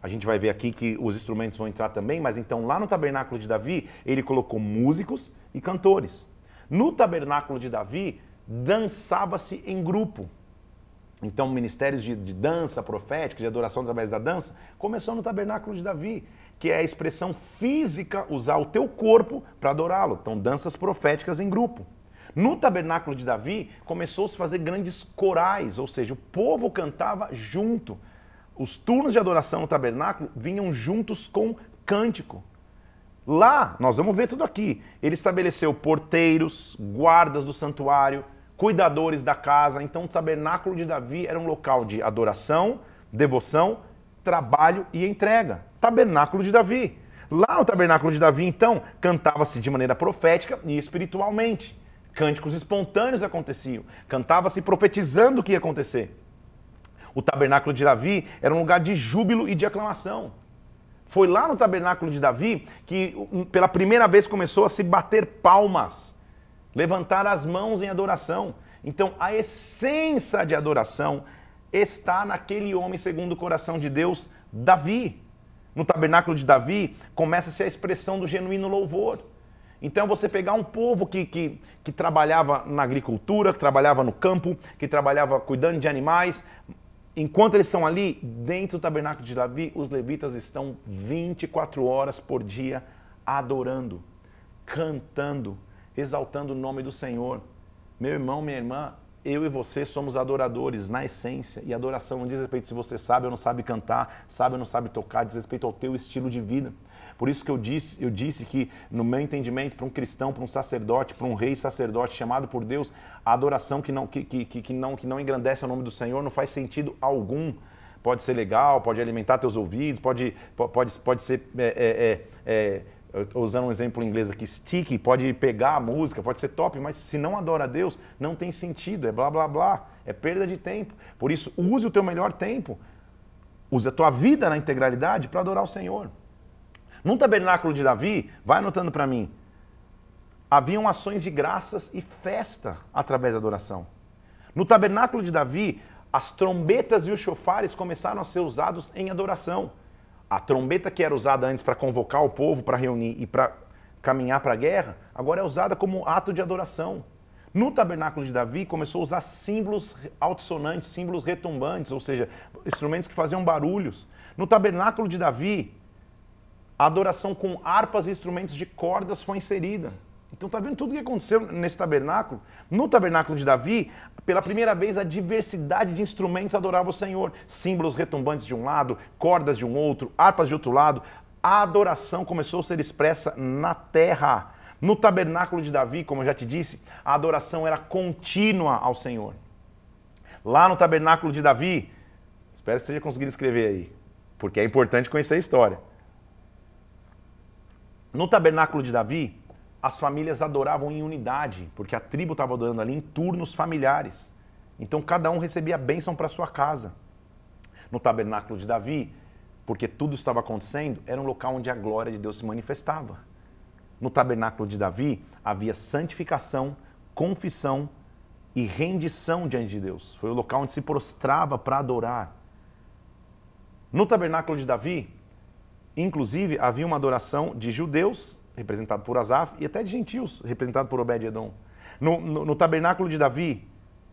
A: A gente vai ver aqui que os instrumentos vão entrar também, mas então lá no tabernáculo de Davi, ele colocou músicos e cantores. No tabernáculo de Davi, dançava-se em grupo. Então, ministérios de, de, dança profética, de adoração através da dança, começou no tabernáculo de Davi, que é a expressão física, usar o teu corpo para adorá-lo. Então, danças proféticas em grupo. No tabernáculo de Davi, começou -se a fazer grandes corais, ou seja, o povo cantava junto. Os turnos de adoração no tabernáculo vinham juntos com cântico. Lá, nós vamos ver tudo aqui. Ele estabeleceu porteiros, guardas do santuário, cuidadores da casa. Então, o tabernáculo de Davi era um local de adoração, devoção, trabalho e entrega. Tabernáculo de Davi. Lá no tabernáculo de Davi, então, cantava-se de maneira profética e espiritualmente. Cânticos espontâneos aconteciam. Cantava-se profetizando o que ia acontecer. O tabernáculo de Davi era um lugar de júbilo e de aclamação. Foi lá no tabernáculo de Davi que pela primeira vez começou a se bater palmas, levantar as mãos em adoração. Então a essência de adoração está naquele homem segundo o coração de Deus, Davi. No tabernáculo de Davi começa-se a expressão do genuíno louvor. Então, você pegar um povo que, que, que trabalhava na agricultura, que trabalhava no campo, que trabalhava cuidando de animais, enquanto eles estão ali, dentro do tabernáculo de Davi, os levitas estão 24 horas por dia adorando, cantando, exaltando o nome do Senhor. Meu irmão, minha irmã, eu e você somos adoradores na essência. E adoração não diz respeito se você sabe ou não sabe cantar, sabe ou não sabe tocar, diz respeito ao teu estilo de vida. Por isso que eu disse, eu disse que, no meu entendimento, para um cristão, para um sacerdote, para um rei sacerdote chamado por Deus, a adoração que não, que, que, que, não, que não engrandece o nome do Senhor não faz sentido algum. Pode ser legal, pode alimentar teus ouvidos, pode, pode, pode ser. É, é, é, usando um exemplo em inglês aqui, sticky, pode pegar a música, pode ser top, mas se não adora a Deus, não tem sentido, é blá blá blá, é perda de tempo. Por isso, use o teu melhor tempo, use a tua vida na integralidade para adorar o Senhor. No tabernáculo de Davi, vai anotando para mim, haviam ações de graças e festa através da adoração. No tabernáculo de Davi, as trombetas e os chofares começaram a ser usados em adoração. A trombeta que era usada antes para convocar o povo para reunir e para caminhar para a guerra, agora é usada como ato de adoração. No tabernáculo de Davi, começou a usar símbolos altissonantes, símbolos retumbantes, ou seja, instrumentos que faziam barulhos. No tabernáculo de Davi, a adoração com harpas e instrumentos de cordas foi inserida. Então tá vendo tudo o que aconteceu nesse tabernáculo? No tabernáculo de Davi, pela primeira vez a diversidade de instrumentos adorava o Senhor. Símbolos retumbantes de um lado, cordas de um outro, harpas de outro lado. A adoração começou a ser expressa na terra. No tabernáculo de Davi, como eu já te disse, a adoração era contínua ao Senhor. Lá no tabernáculo de Davi, espero que você esteja conseguindo escrever aí, porque é importante conhecer a história. No tabernáculo de Davi, as famílias adoravam em unidade, porque a tribo estava adorando ali em turnos familiares. Então cada um recebia a bênção para sua casa. No tabernáculo de Davi, porque tudo estava acontecendo, era um local onde a glória de Deus se manifestava. No tabernáculo de Davi havia santificação, confissão e rendição diante de Deus. Foi o local onde se prostrava para adorar. No tabernáculo de Davi, inclusive, havia uma adoração de judeus representado por Asaf, e até de gentios, representado por Obed-Edom. No, no, no tabernáculo de Davi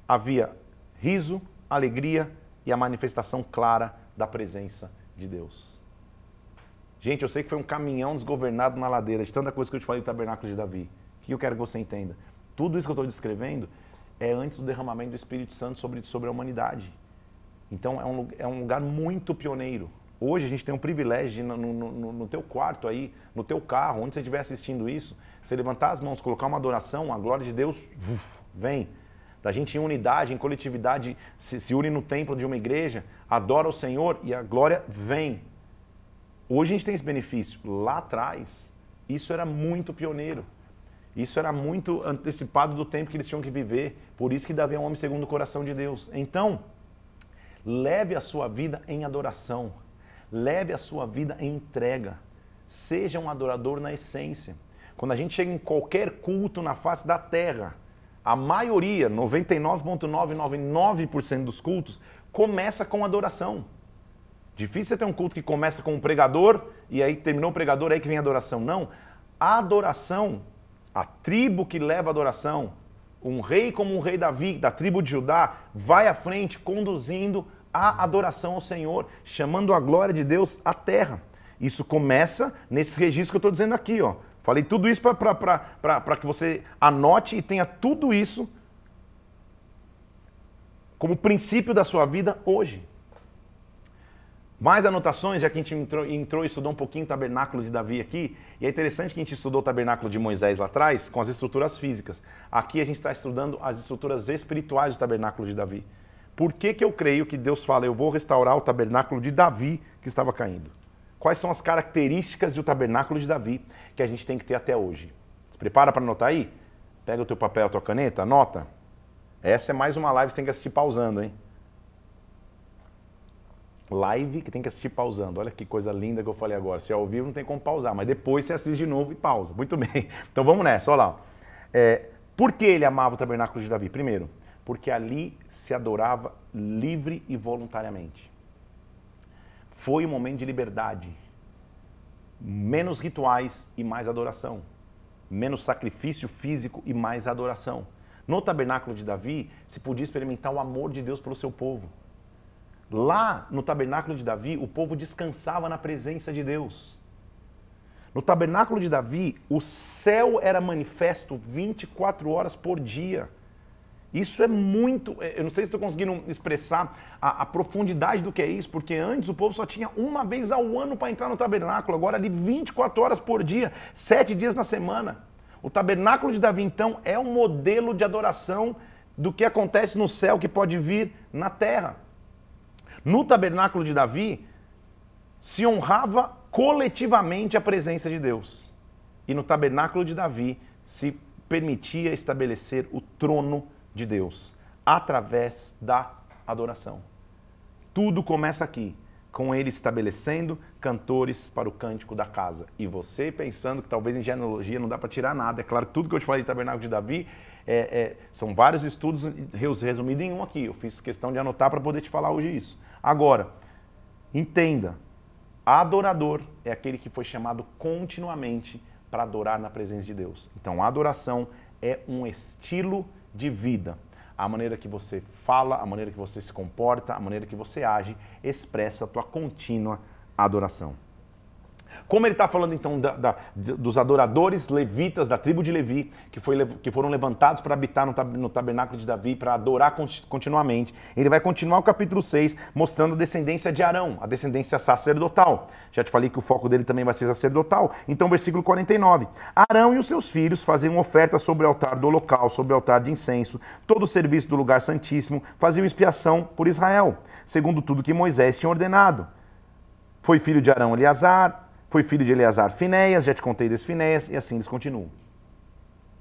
A: havia riso, alegria e a manifestação clara da presença de Deus. Gente, eu sei que foi um caminhão desgovernado na ladeira de tanta coisa que eu te falei do tabernáculo de Davi. O que eu quero que você entenda? Tudo isso que eu estou descrevendo é antes do derramamento do Espírito Santo sobre, sobre a humanidade. Então é um, é um lugar muito pioneiro. Hoje a gente tem um privilégio de, no, no, no, teu quarto aí, no teu carro, onde você estiver assistindo isso, você levantar as mãos, colocar uma adoração, a glória de Deus uf, vem. Da gente em unidade, em coletividade, se, se une no templo de uma igreja, adora o Senhor e a glória vem. Hoje a gente tem esse benefício. Lá atrás, isso era muito pioneiro. Isso era muito antecipado do tempo que eles tinham que viver. Por isso que Davi é um homem segundo o coração de Deus. Então, leve a sua vida em adoração. Leve a sua vida em entrega. Seja um adorador na essência. Quando a gente chega em qualquer culto na face da terra, a maioria, 99,999% dos cultos, começa com adoração. Difícil é ter um culto que começa com um pregador e aí terminou o pregador, aí que vem a adoração. Não. A adoração, a tribo que leva a adoração, um rei como o rei Davi, da tribo de Judá, vai à frente conduzindo a adoração ao Senhor, chamando a glória de Deus à terra. Isso começa nesse registro que eu estou dizendo aqui. Ó. Falei tudo isso para que você anote e tenha tudo isso como princípio da sua vida hoje. Mais anotações, já que a gente entrou, entrou, e estudou um pouquinho o tabernáculo de Davi aqui, e é interessante que a gente estudou o tabernáculo de Moisés lá atrás, com as estruturas físicas. Aqui a gente está estudando as estruturas espirituais do tabernáculo de Davi. Por que, que eu creio que Deus fala, eu vou restaurar o tabernáculo de Davi que estava caindo? Quais são as características do tabernáculo de Davi que a gente tem que ter até hoje? Se prepara para anotar aí? Pega o teu papel, a tua caneta, anota. Essa é mais uma live que você tem que assistir pausando, hein? Live que tem que assistir pausando. Olha que coisa linda que eu falei agora. Se é ao vivo não tem como pausar, mas depois você assiste de novo e pausa. Muito bem. Então vamos nessa, olha lá. É, por que ele amava o tabernáculo de Davi? Primeiro, porque ali se adorava livre e voluntariamente. Foi um momento de liberdade. Menos rituais e mais adoração. Menos sacrifício físico e mais adoração. No tabernáculo de Davi, se podia experimentar o amor de Deus pelo seu povo. Lá no tabernáculo de Davi, o povo descansava na presença de Deus. No tabernáculo de Davi, o céu era manifesto 24 horas por dia. Isso é muito. É, eu não sei se estou conseguindo expressar a, a, profundidade do que é isso, porque antes o povo só tinha uma vez ao ano para entrar no tabernáculo, agora ali 24 horas por dia, sete dias na semana. O tabernáculo de Davi, então, é um modelo de adoração do que acontece no céu que pode vir na terra. No tabernáculo de Davi, se honrava coletivamente a presença de Deus. E no tabernáculo de Davi se permitia estabelecer o trono de Deus através da adoração. Tudo começa aqui, com ele estabelecendo cantores para o cântico da casa. E você pensando que talvez em genealogia não dá para tirar nada. É claro que tudo que eu te falei de tabernáculo de Davi é, é, são vários estudos resumidos em um aqui. Eu fiz questão de anotar para poder te falar hoje isso. Agora, entenda, adorador é aquele que foi chamado continuamente para adorar na presença de Deus. Então, a adoração é um estilo de vida. A maneira que você fala, a maneira que você se comporta, a maneira que você age, expressa a tua contínua adoração. Como ele está falando então da, da, dos adoradores levitas da tribo de Levi, que, foi, que foram levantados para habitar no, no, tabernáculo de Davi, para adorar continuamente, ele vai continuar o capítulo 6 mostrando a descendência de Arão, a descendência sacerdotal. Já te falei que o foco dele também vai ser sacerdotal. Então, versículo 49. Arão e os seus filhos faziam oferta sobre o altar do local, sobre o altar de incenso, todo o serviço do lugar santíssimo, faziam expiação por Israel, segundo tudo que Moisés tinha ordenado. Foi filho de Arão Eleazar, foi filho de Eleazar Finéias, já te contei desse Finéias, e assim eles continuam.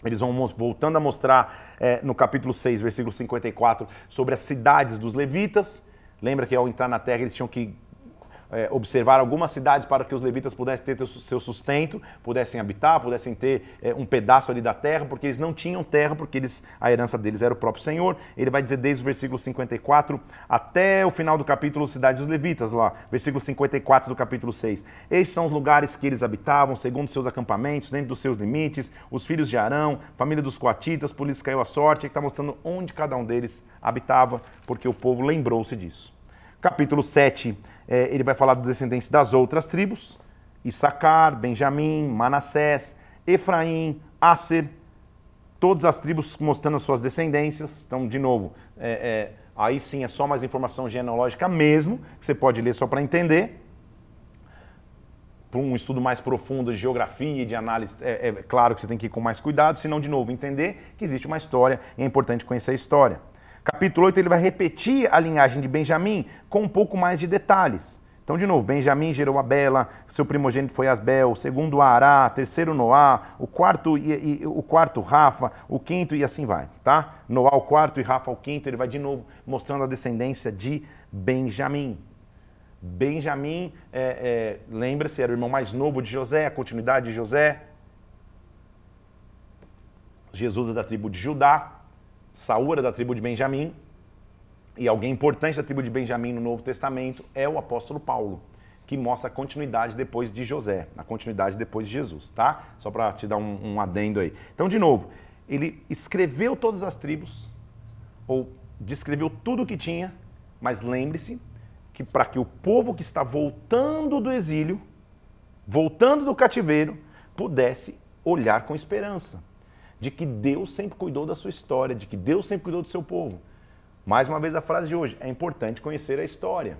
A: Eles vão voltando a mostrar é, no capítulo 6, versículo 54, sobre as cidades dos levitas. Lembra que ao entrar na terra eles tinham que é, observar algumas cidades para que os levitas pudessem ter seu sustento, pudessem habitar, pudessem ter é, um pedaço ali da terra, porque eles não tinham terra, porque eles, a herança deles era o próprio Senhor. Ele vai dizer desde o versículo 54 até o final do capítulo Cidade dos Levitas, lá, versículo 54 do capítulo 6. Estes são os lugares que eles habitavam, segundo seus acampamentos, dentro dos seus limites, os filhos de Arão, família dos coatitas, por isso caiu a sorte, que está mostrando onde cada um deles habitava, porque o povo lembrou-se disso. Capítulo 7 é, ele vai falar dos descendentes das outras tribos: Issacar, Benjamim, Manassés, Efraim, Aser, todas as tribos mostrando as suas descendências. Então, de novo, é, é, aí sim é só mais informação genealógica mesmo, que você pode ler só para entender. Para um estudo mais profundo de geografia e de análise, é, é, claro que você tem que ir com mais cuidado, senão, de novo, entender que existe uma história e é importante conhecer a história. Capítulo 8 ele vai repetir a linhagem de Benjamim com um pouco mais de detalhes. Então, de novo, Benjamim gerou Abela, seu primogênito foi Asbel, segundo Ará, terceiro Noá, o quarto, e, e, o quarto Rafa, o quinto e assim vai, tá? Noá o quarto e Rafa o quinto, ele vai de novo mostrando a descendência de Benjamim. Benjamim, é, é, lembra-se, era o irmão mais novo de José, a continuidade de José. Jesus é da tribo de Judá, Saúl era da tribo de Benjamim, e alguém importante da tribo de Benjamim no Novo Testamento é o apóstolo Paulo, que mostra a continuidade depois de José, a continuidade depois de Jesus, tá? Só para te dar um, um adendo aí. Então, de novo, ele escreveu todas as tribos, ou descreveu tudo o que tinha, mas lembre-se que para que o povo que está voltando do exílio, voltando do cativeiro, pudesse olhar com esperança de que Deus sempre cuidou da sua história, de que Deus sempre cuidou do seu povo. Mais uma vez a frase de hoje, é importante conhecer a história.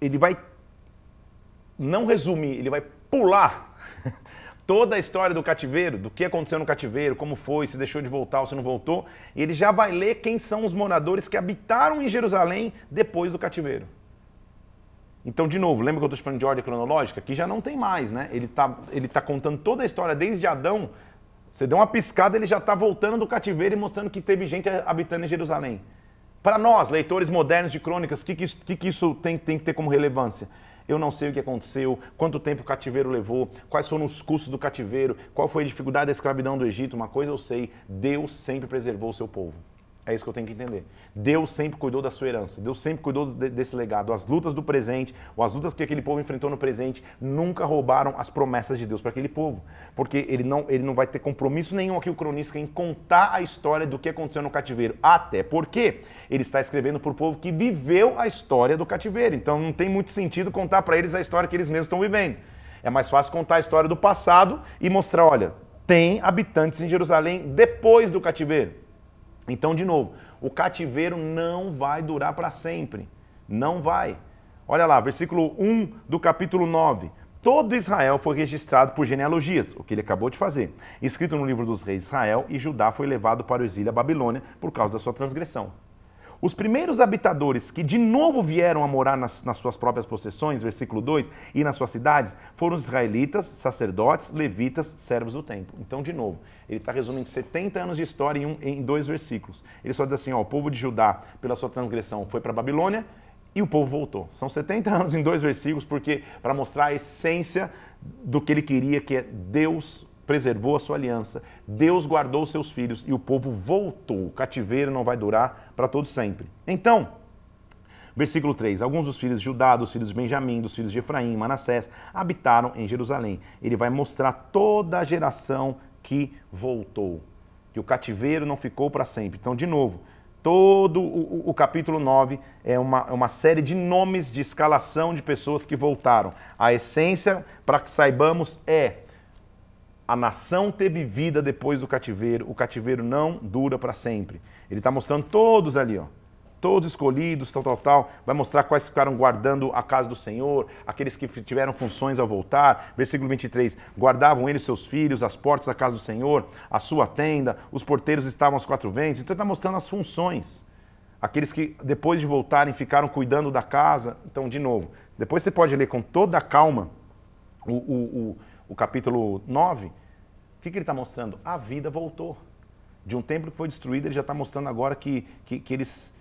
A: Ele vai não resumir, ele vai pular toda a história do cativeiro, do que aconteceu no cativeiro, como foi, se deixou de voltar ou se não voltou, e ele já vai ler quem são os moradores que habitaram em Jerusalém depois do cativeiro. Então, de novo, lembra que eu estou falando de ordem cronológica? Aqui já não tem mais, né? Ele está ele tá contando toda a história desde Adão. Você deu uma piscada, ele já está voltando do cativeiro e mostrando que teve gente habitando em Jerusalém. Para nós, leitores modernos de crônicas, o que, que, que isso tem, tem que ter como relevância? Eu não sei o que aconteceu, quanto tempo o cativeiro levou, quais foram os custos do cativeiro, qual foi a dificuldade da escravidão do Egito. Uma coisa eu sei: Deus sempre preservou o seu povo. É isso que eu tenho que entender. Deus sempre cuidou da sua herança, Deus sempre cuidou desse legado. As lutas do presente, ou as lutas que aquele povo enfrentou no presente, nunca roubaram as promessas de Deus para aquele povo. Porque ele não, ele não vai ter compromisso nenhum aqui, o cronista, em contar a história do que aconteceu no cativeiro. Até porque ele está escrevendo para o povo que viveu a história do cativeiro. Então não tem muito sentido contar para eles a história que eles mesmos estão vivendo. É mais fácil contar a história do passado e mostrar: olha, tem habitantes em Jerusalém depois do cativeiro. Então, de novo, o cativeiro não vai durar para sempre. Não vai. Olha lá, versículo 1 do capítulo 9. Todo Israel foi registrado por genealogias, o que ele acabou de fazer. Escrito no livro dos reis Israel, e Judá foi levado para o exílio à Babilônia por causa da sua transgressão. Os primeiros habitadores que de novo vieram a morar nas, nas, suas próprias possessões, versículo 2, e nas suas cidades, foram os israelitas, sacerdotes, levitas, servos do templo. Então, de novo, ele está resumindo 70 anos de história em, um, em, dois versículos. Ele só diz assim: ó, o povo de Judá, pela sua transgressão, foi para Babilônia e o povo voltou. São 70 anos em dois versículos, porque para mostrar a essência do que ele queria, que é Deus preservou a sua aliança, Deus guardou seus filhos e o povo voltou. O cativeiro não vai durar para todo sempre. Então, Versículo 3: Alguns dos filhos de Judá, dos filhos de Benjamim, dos filhos de Efraim, Manassés, habitaram em Jerusalém. Ele vai mostrar toda a geração que voltou. Que o cativeiro não ficou para sempre. Então, de novo, todo o, o, capítulo 9 é uma, é uma série de nomes de escalação de pessoas que voltaram. A essência, para que saibamos, é a nação teve vida depois do cativeiro, o cativeiro não dura para sempre. Ele está mostrando todos ali, ó todos escolhidos, tal, tal, tal. Vai mostrar quais ficaram guardando a casa do Senhor, aqueles que tiveram funções ao voltar. Versículo 23. Guardavam ele seus filhos, as portas da casa do Senhor, a sua tenda, os porteiros estavam aos quatro ventos. Então ele está mostrando as funções. Aqueles que depois de voltarem ficaram cuidando da casa. Então, de novo, depois você pode ler com toda a calma o, o, o, o capítulo 9. O que, que ele está mostrando? A vida voltou. De um templo que foi destruído, ele já está mostrando agora que, que, que eles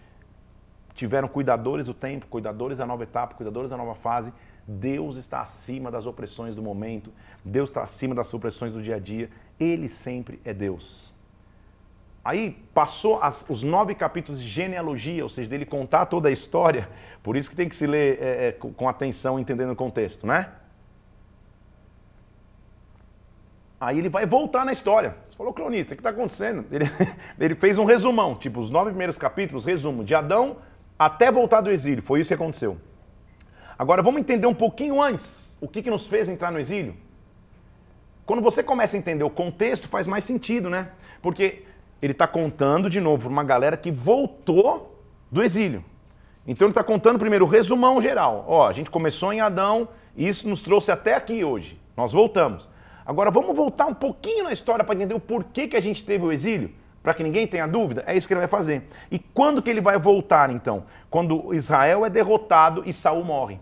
A: tiveram cuidadores do tempo, cuidadores da nova etapa, cuidadores da nova fase. Deus está acima das opressões do momento, Deus está acima das opressões do dia a dia, Ele sempre é Deus. Aí passou as, os nove capítulos de genealogia, ou seja, dele contar toda a história, por isso que tem que se ler é, é, com atenção, entendendo o contexto, né? Aí ele vai voltar na história. Você falou, cronista, o que está acontecendo? Ele, ele fez um resumão, tipo, os nove primeiros capítulos, resumo, de Adão até voltar do exílio. Foi isso que aconteceu. Agora vamos entender um pouquinho antes o que, que nos fez entrar no exílio. Quando você começa a entender o contexto, faz mais sentido, né? Porque ele está contando de novo uma galera que voltou do exílio. Então ele está contando primeiro o resumão geral. Ó, a gente começou em Adão e isso nos trouxe até aqui hoje. Nós voltamos. Agora vamos voltar um pouquinho na história para entender o porquê que a gente teve o exílio para que ninguém tenha dúvida, é isso que ele vai fazer. E quando que ele vai voltar então? Quando Israel é derrotado e Saul morre.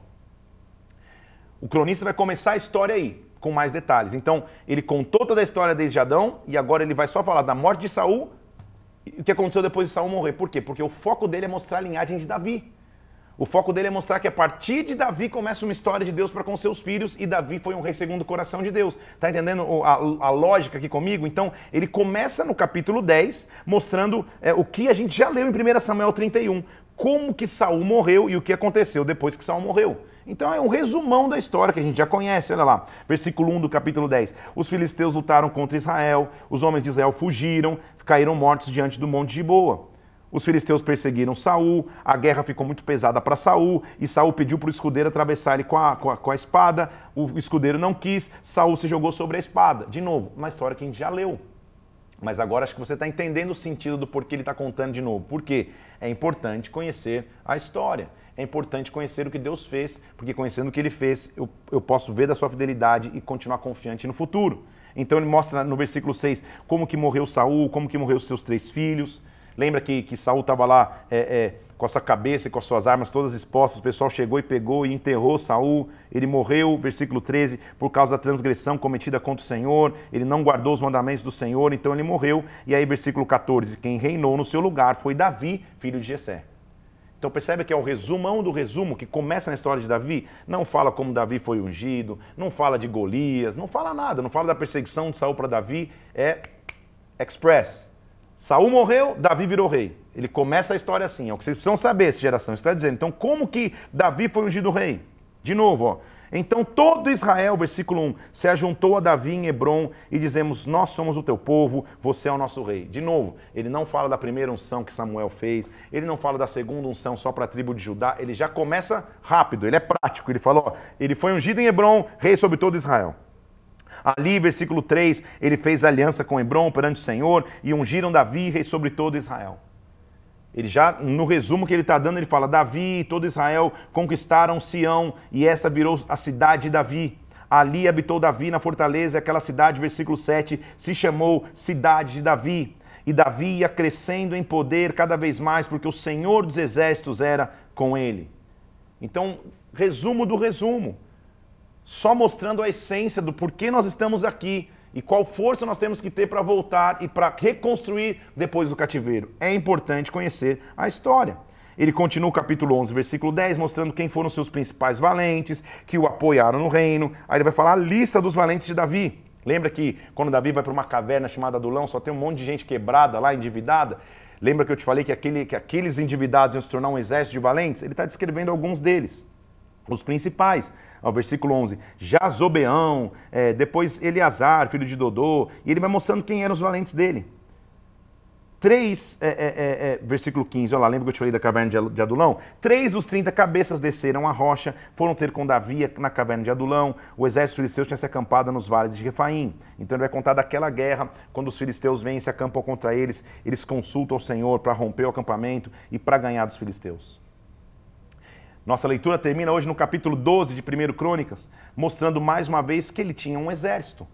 A: O cronista vai começar a história aí, com mais detalhes. Então, ele contou toda a história desde Adão e agora ele vai só falar da morte de Saul e o que aconteceu depois de Saul morrer. Por quê? Porque o foco dele é mostrar a linhagem de Davi. O foco dele é mostrar que a partir de Davi começa uma história de Deus para com seus filhos e Davi foi um rei segundo o coração de Deus. Tá entendendo a, a, lógica aqui comigo? Então, ele começa no capítulo 10 mostrando é, o que a gente já leu em 1 Samuel 31. Como que Saul morreu e o que aconteceu depois que Saul morreu. Então é um resumão da história que a gente já conhece, olha lá. Versículo 1 do capítulo 10. Os filisteus lutaram contra Israel, os homens de Israel fugiram, caíram mortos diante do monte de Boa. Os filisteus perseguiram Saul, a guerra ficou muito pesada para Saul, e Saul pediu para o escudeiro atravessar ele com a, com, a, com a espada. O escudeiro não quis, Saul se jogou sobre a espada. De novo, uma história que a gente já leu. Mas agora acho que você está entendendo o sentido do porquê ele está contando de novo. Por quê? É importante conhecer a história. É importante conhecer o que Deus fez, porque conhecendo o que ele fez, eu, eu posso ver da sua fidelidade e continuar confiante no futuro. Então ele mostra no versículo 6 como que morreu Saul, como que morreu seus três filhos. Lembra que, que Saul estava lá é, é, com a sua cabeça e com as suas armas todas expostas, o pessoal chegou e pegou e enterrou Saul, ele morreu, versículo 13, por causa da transgressão cometida contra o Senhor, ele não guardou os mandamentos do Senhor, então ele morreu. E aí, versículo 14, quem reinou no seu lugar foi Davi, filho de Jessé. Então percebe que é o resumão do resumo que começa na história de Davi. Não fala como Davi foi ungido, não fala de Golias, não fala nada, não fala da perseguição de Saul para Davi, é express. Saul morreu, Davi virou rei. Ele começa a história assim, é o que vocês precisam saber, essa geração está dizendo. Então, como que Davi foi ungido rei? De novo, ó. Então todo Israel, versículo 1, se ajuntou a Davi em Hebron e dizemos: Nós somos o teu povo, você é o nosso rei. De novo, ele não fala da primeira unção que Samuel fez, ele não fala da segunda unção só para a tribo de Judá, ele já começa rápido, ele é prático. Ele falou: Ele foi ungido em Hebron, rei sobre todo Israel. Ali, versículo 3, ele fez aliança com Hebron perante o Senhor e ungiram Davi rei sobre todo Israel. Ele já, no resumo que ele está dando, ele fala: Davi e todo Israel conquistaram Sião e esta virou a cidade de Davi. Ali habitou Davi na fortaleza, aquela cidade, versículo 7, se chamou Cidade de Davi. E Davi ia crescendo em poder cada vez mais, porque o Senhor dos exércitos era com ele. Então, resumo do resumo só mostrando a essência do porquê nós estamos aqui e qual força nós temos que ter para voltar e para reconstruir depois do cativeiro. É importante conhecer a história. Ele continua o capítulo 11, versículo 10, mostrando quem foram seus principais valentes, que o apoiaram no reino. Aí ele vai falar a lista dos valentes de Davi. Lembra que quando Davi vai para uma caverna chamada Adulão, só tem um monte de gente quebrada lá, endividada? Lembra que eu te falei que, aquele, que aqueles endividados iam se tornar um exército de valentes? Ele está descrevendo alguns deles, os principais. Ó, versículo 11. Jazobeão, é, depois Eleazar, filho de Dodô, e ele vai mostrando quem eram os valentes dele. 3, é, é, é, é, versículo 15, olha lá, lembra que eu te falei da caverna de Adulão? Três dos 30 cabeças desceram a rocha, foram ter com Davi na caverna de Adulão, o exército filisteu tinha se acampado nos vales de Refaim. Então ele vai contar daquela guerra, quando os filisteus vêm e se acampam contra eles, eles consultam o Senhor para romper o acampamento e para ganhar dos filisteus. Nossa leitura termina hoje no capítulo 12 de 1 Crônicas, mostrando mais uma vez que ele tinha um exército.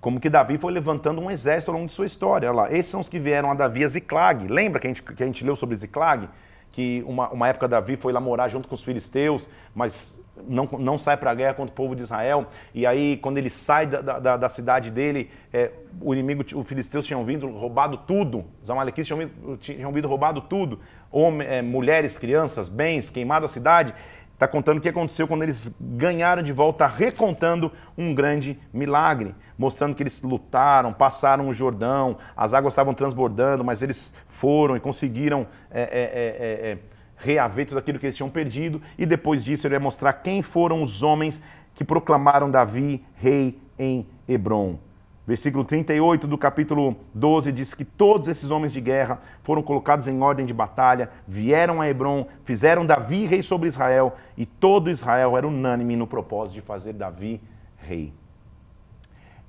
A: Como que Davi foi levantando um exército ao longo de sua história. Olha lá, esses são os que vieram a Davi a Ziclag. Lembra que a gente, que a gente leu sobre Ziclag? Que uma, uma época Davi foi lá morar junto com os filisteus, mas não, não sai para a guerra contra o povo de Israel. E aí, quando ele sai da, da, da cidade dele, é, o inimigo, os filisteus tinham vindo, roubado tudo. Os amalequitas tinham, tinham vindo, roubado tudo. Homem, é, mulheres, crianças, bens, queimado a cidade está contando o que aconteceu quando eles ganharam de volta, recontando um grande milagre, mostrando que eles lutaram, passaram o Jordão, as águas estavam transbordando, mas eles foram e conseguiram é, é, é, é reaver tudo aquilo que eles tinham perdido. E depois disso ele vai mostrar quem foram os homens que proclamaram Davi rei em Hebron. Versículo 38 do capítulo 12 diz que todos esses homens de guerra foram colocados em ordem de batalha, vieram a Hebron, fizeram Davi rei sobre Israel, e todo Israel era unânime no propósito de fazer Davi rei.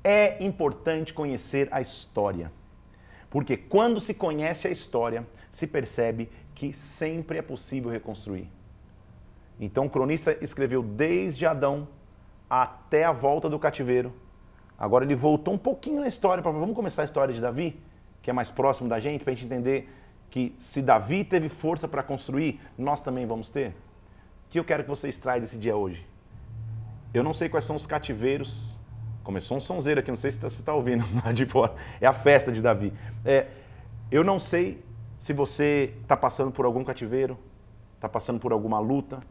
A: É importante conhecer a história, porque quando se conhece a história, se percebe que sempre é possível reconstruir. Então o cronista escreveu desde Adão até a volta do cativeiro Agora ele voltou um pouquinho na história, para vamos começar a história de Davi, que é mais próximo da gente, para a gente entender que se Davi teve força para construir, nós também vamos ter. O que eu quero que você extraia desse dia hoje? Eu não sei quais são os cativeiros. Começou um sonzeiro aqui, não sei se você está tá ouvindo lá de fora. É a festa de Davi. É, eu não sei se você está passando por algum cativeiro, está passando por alguma luta.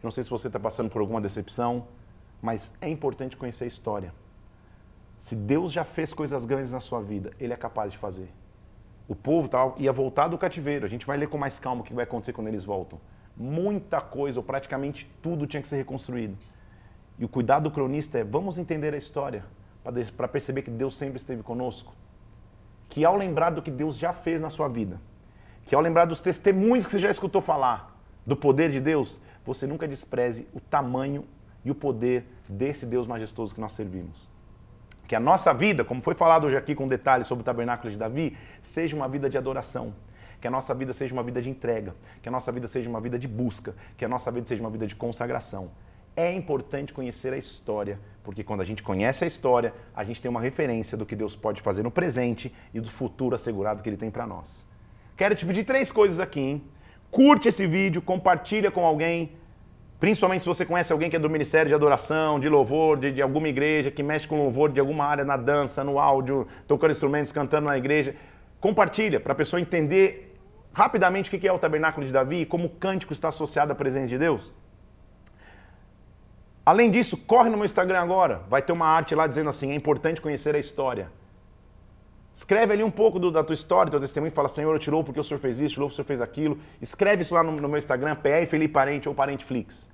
A: Não sei se você está passando por alguma decepção, mas é importante conhecer a história. Se Deus já fez coisas grandes na sua vida, Ele é capaz de fazer. O povo tal, ia voltar do cativeiro. A gente vai ler com mais calma o que vai acontecer quando eles voltam. Muita coisa, ou praticamente tudo, tinha que ser reconstruído. E o cuidado do cronista é: vamos entender a história, para perceber que Deus sempre esteve conosco. Que ao lembrar do que Deus já fez na sua vida, que ao lembrar dos testemunhos que você já escutou falar, do poder de Deus, você nunca despreze o tamanho e o poder desse Deus majestoso que nós servimos. Que a nossa vida, como foi falado hoje aqui com detalhes sobre o tabernáculo de Davi, seja uma vida de adoração. Que a nossa vida seja uma vida de entrega. Que a nossa vida seja uma vida de busca. Que a nossa vida seja uma vida de consagração. É importante conhecer a história, porque quando a gente conhece a história, a gente tem uma referência do que Deus pode fazer no presente e do futuro assegurado que Ele tem para nós. Quero te pedir três coisas aqui, hein? Curte esse vídeo, compartilha com alguém, Principalmente se você conhece alguém que é do Ministério de Adoração, de Louvor, de, de alguma igreja, que mexe com louvor de alguma área na dança, no áudio, tocando instrumentos, cantando na igreja. Compartilha para a pessoa entender rapidamente o que é o tabernáculo de Davi e como o cântico está associado à presença de Deus. Além disso, corre no meu Instagram agora. Vai ter uma arte lá dizendo assim: é importante conhecer a história. Escreve ali um pouco do, da tua história, do teu testemunho, fala, Senhor, eu tirou porque o Senhor fez isso, tirou porque o Senhor fez aquilo. Escreve isso lá no, no meu Instagram, PR Felipe Parente ou Parente Flix.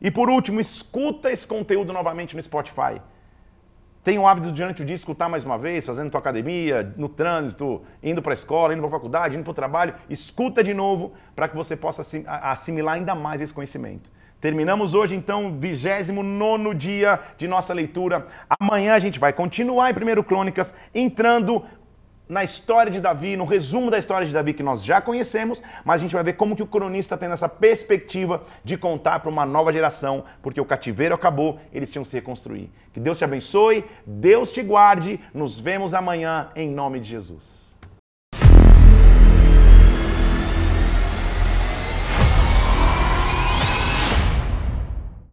A: E por último, escuta esse conteúdo novamente no Spotify. Tem o hábito durante o dia escutar mais uma vez, fazendo tua academia, no trânsito, indo para a escola, indo para a faculdade, indo para o trabalho. Escuta de novo para que você possa assimilar ainda mais esse conhecimento. Terminamos hoje, então, 29 dia de nossa leitura. Amanhã a gente vai continuar em 1 Crônicas, entrando na história de Davi, no resumo da história de Davi que nós já conhecemos, mas a gente vai ver como que o cronista tem essa perspectiva de contar para uma nova geração, porque o cativeiro acabou, eles tinham que se reconstruir. Que Deus te abençoe, Deus te guarde, nos vemos amanhã em nome de Jesus.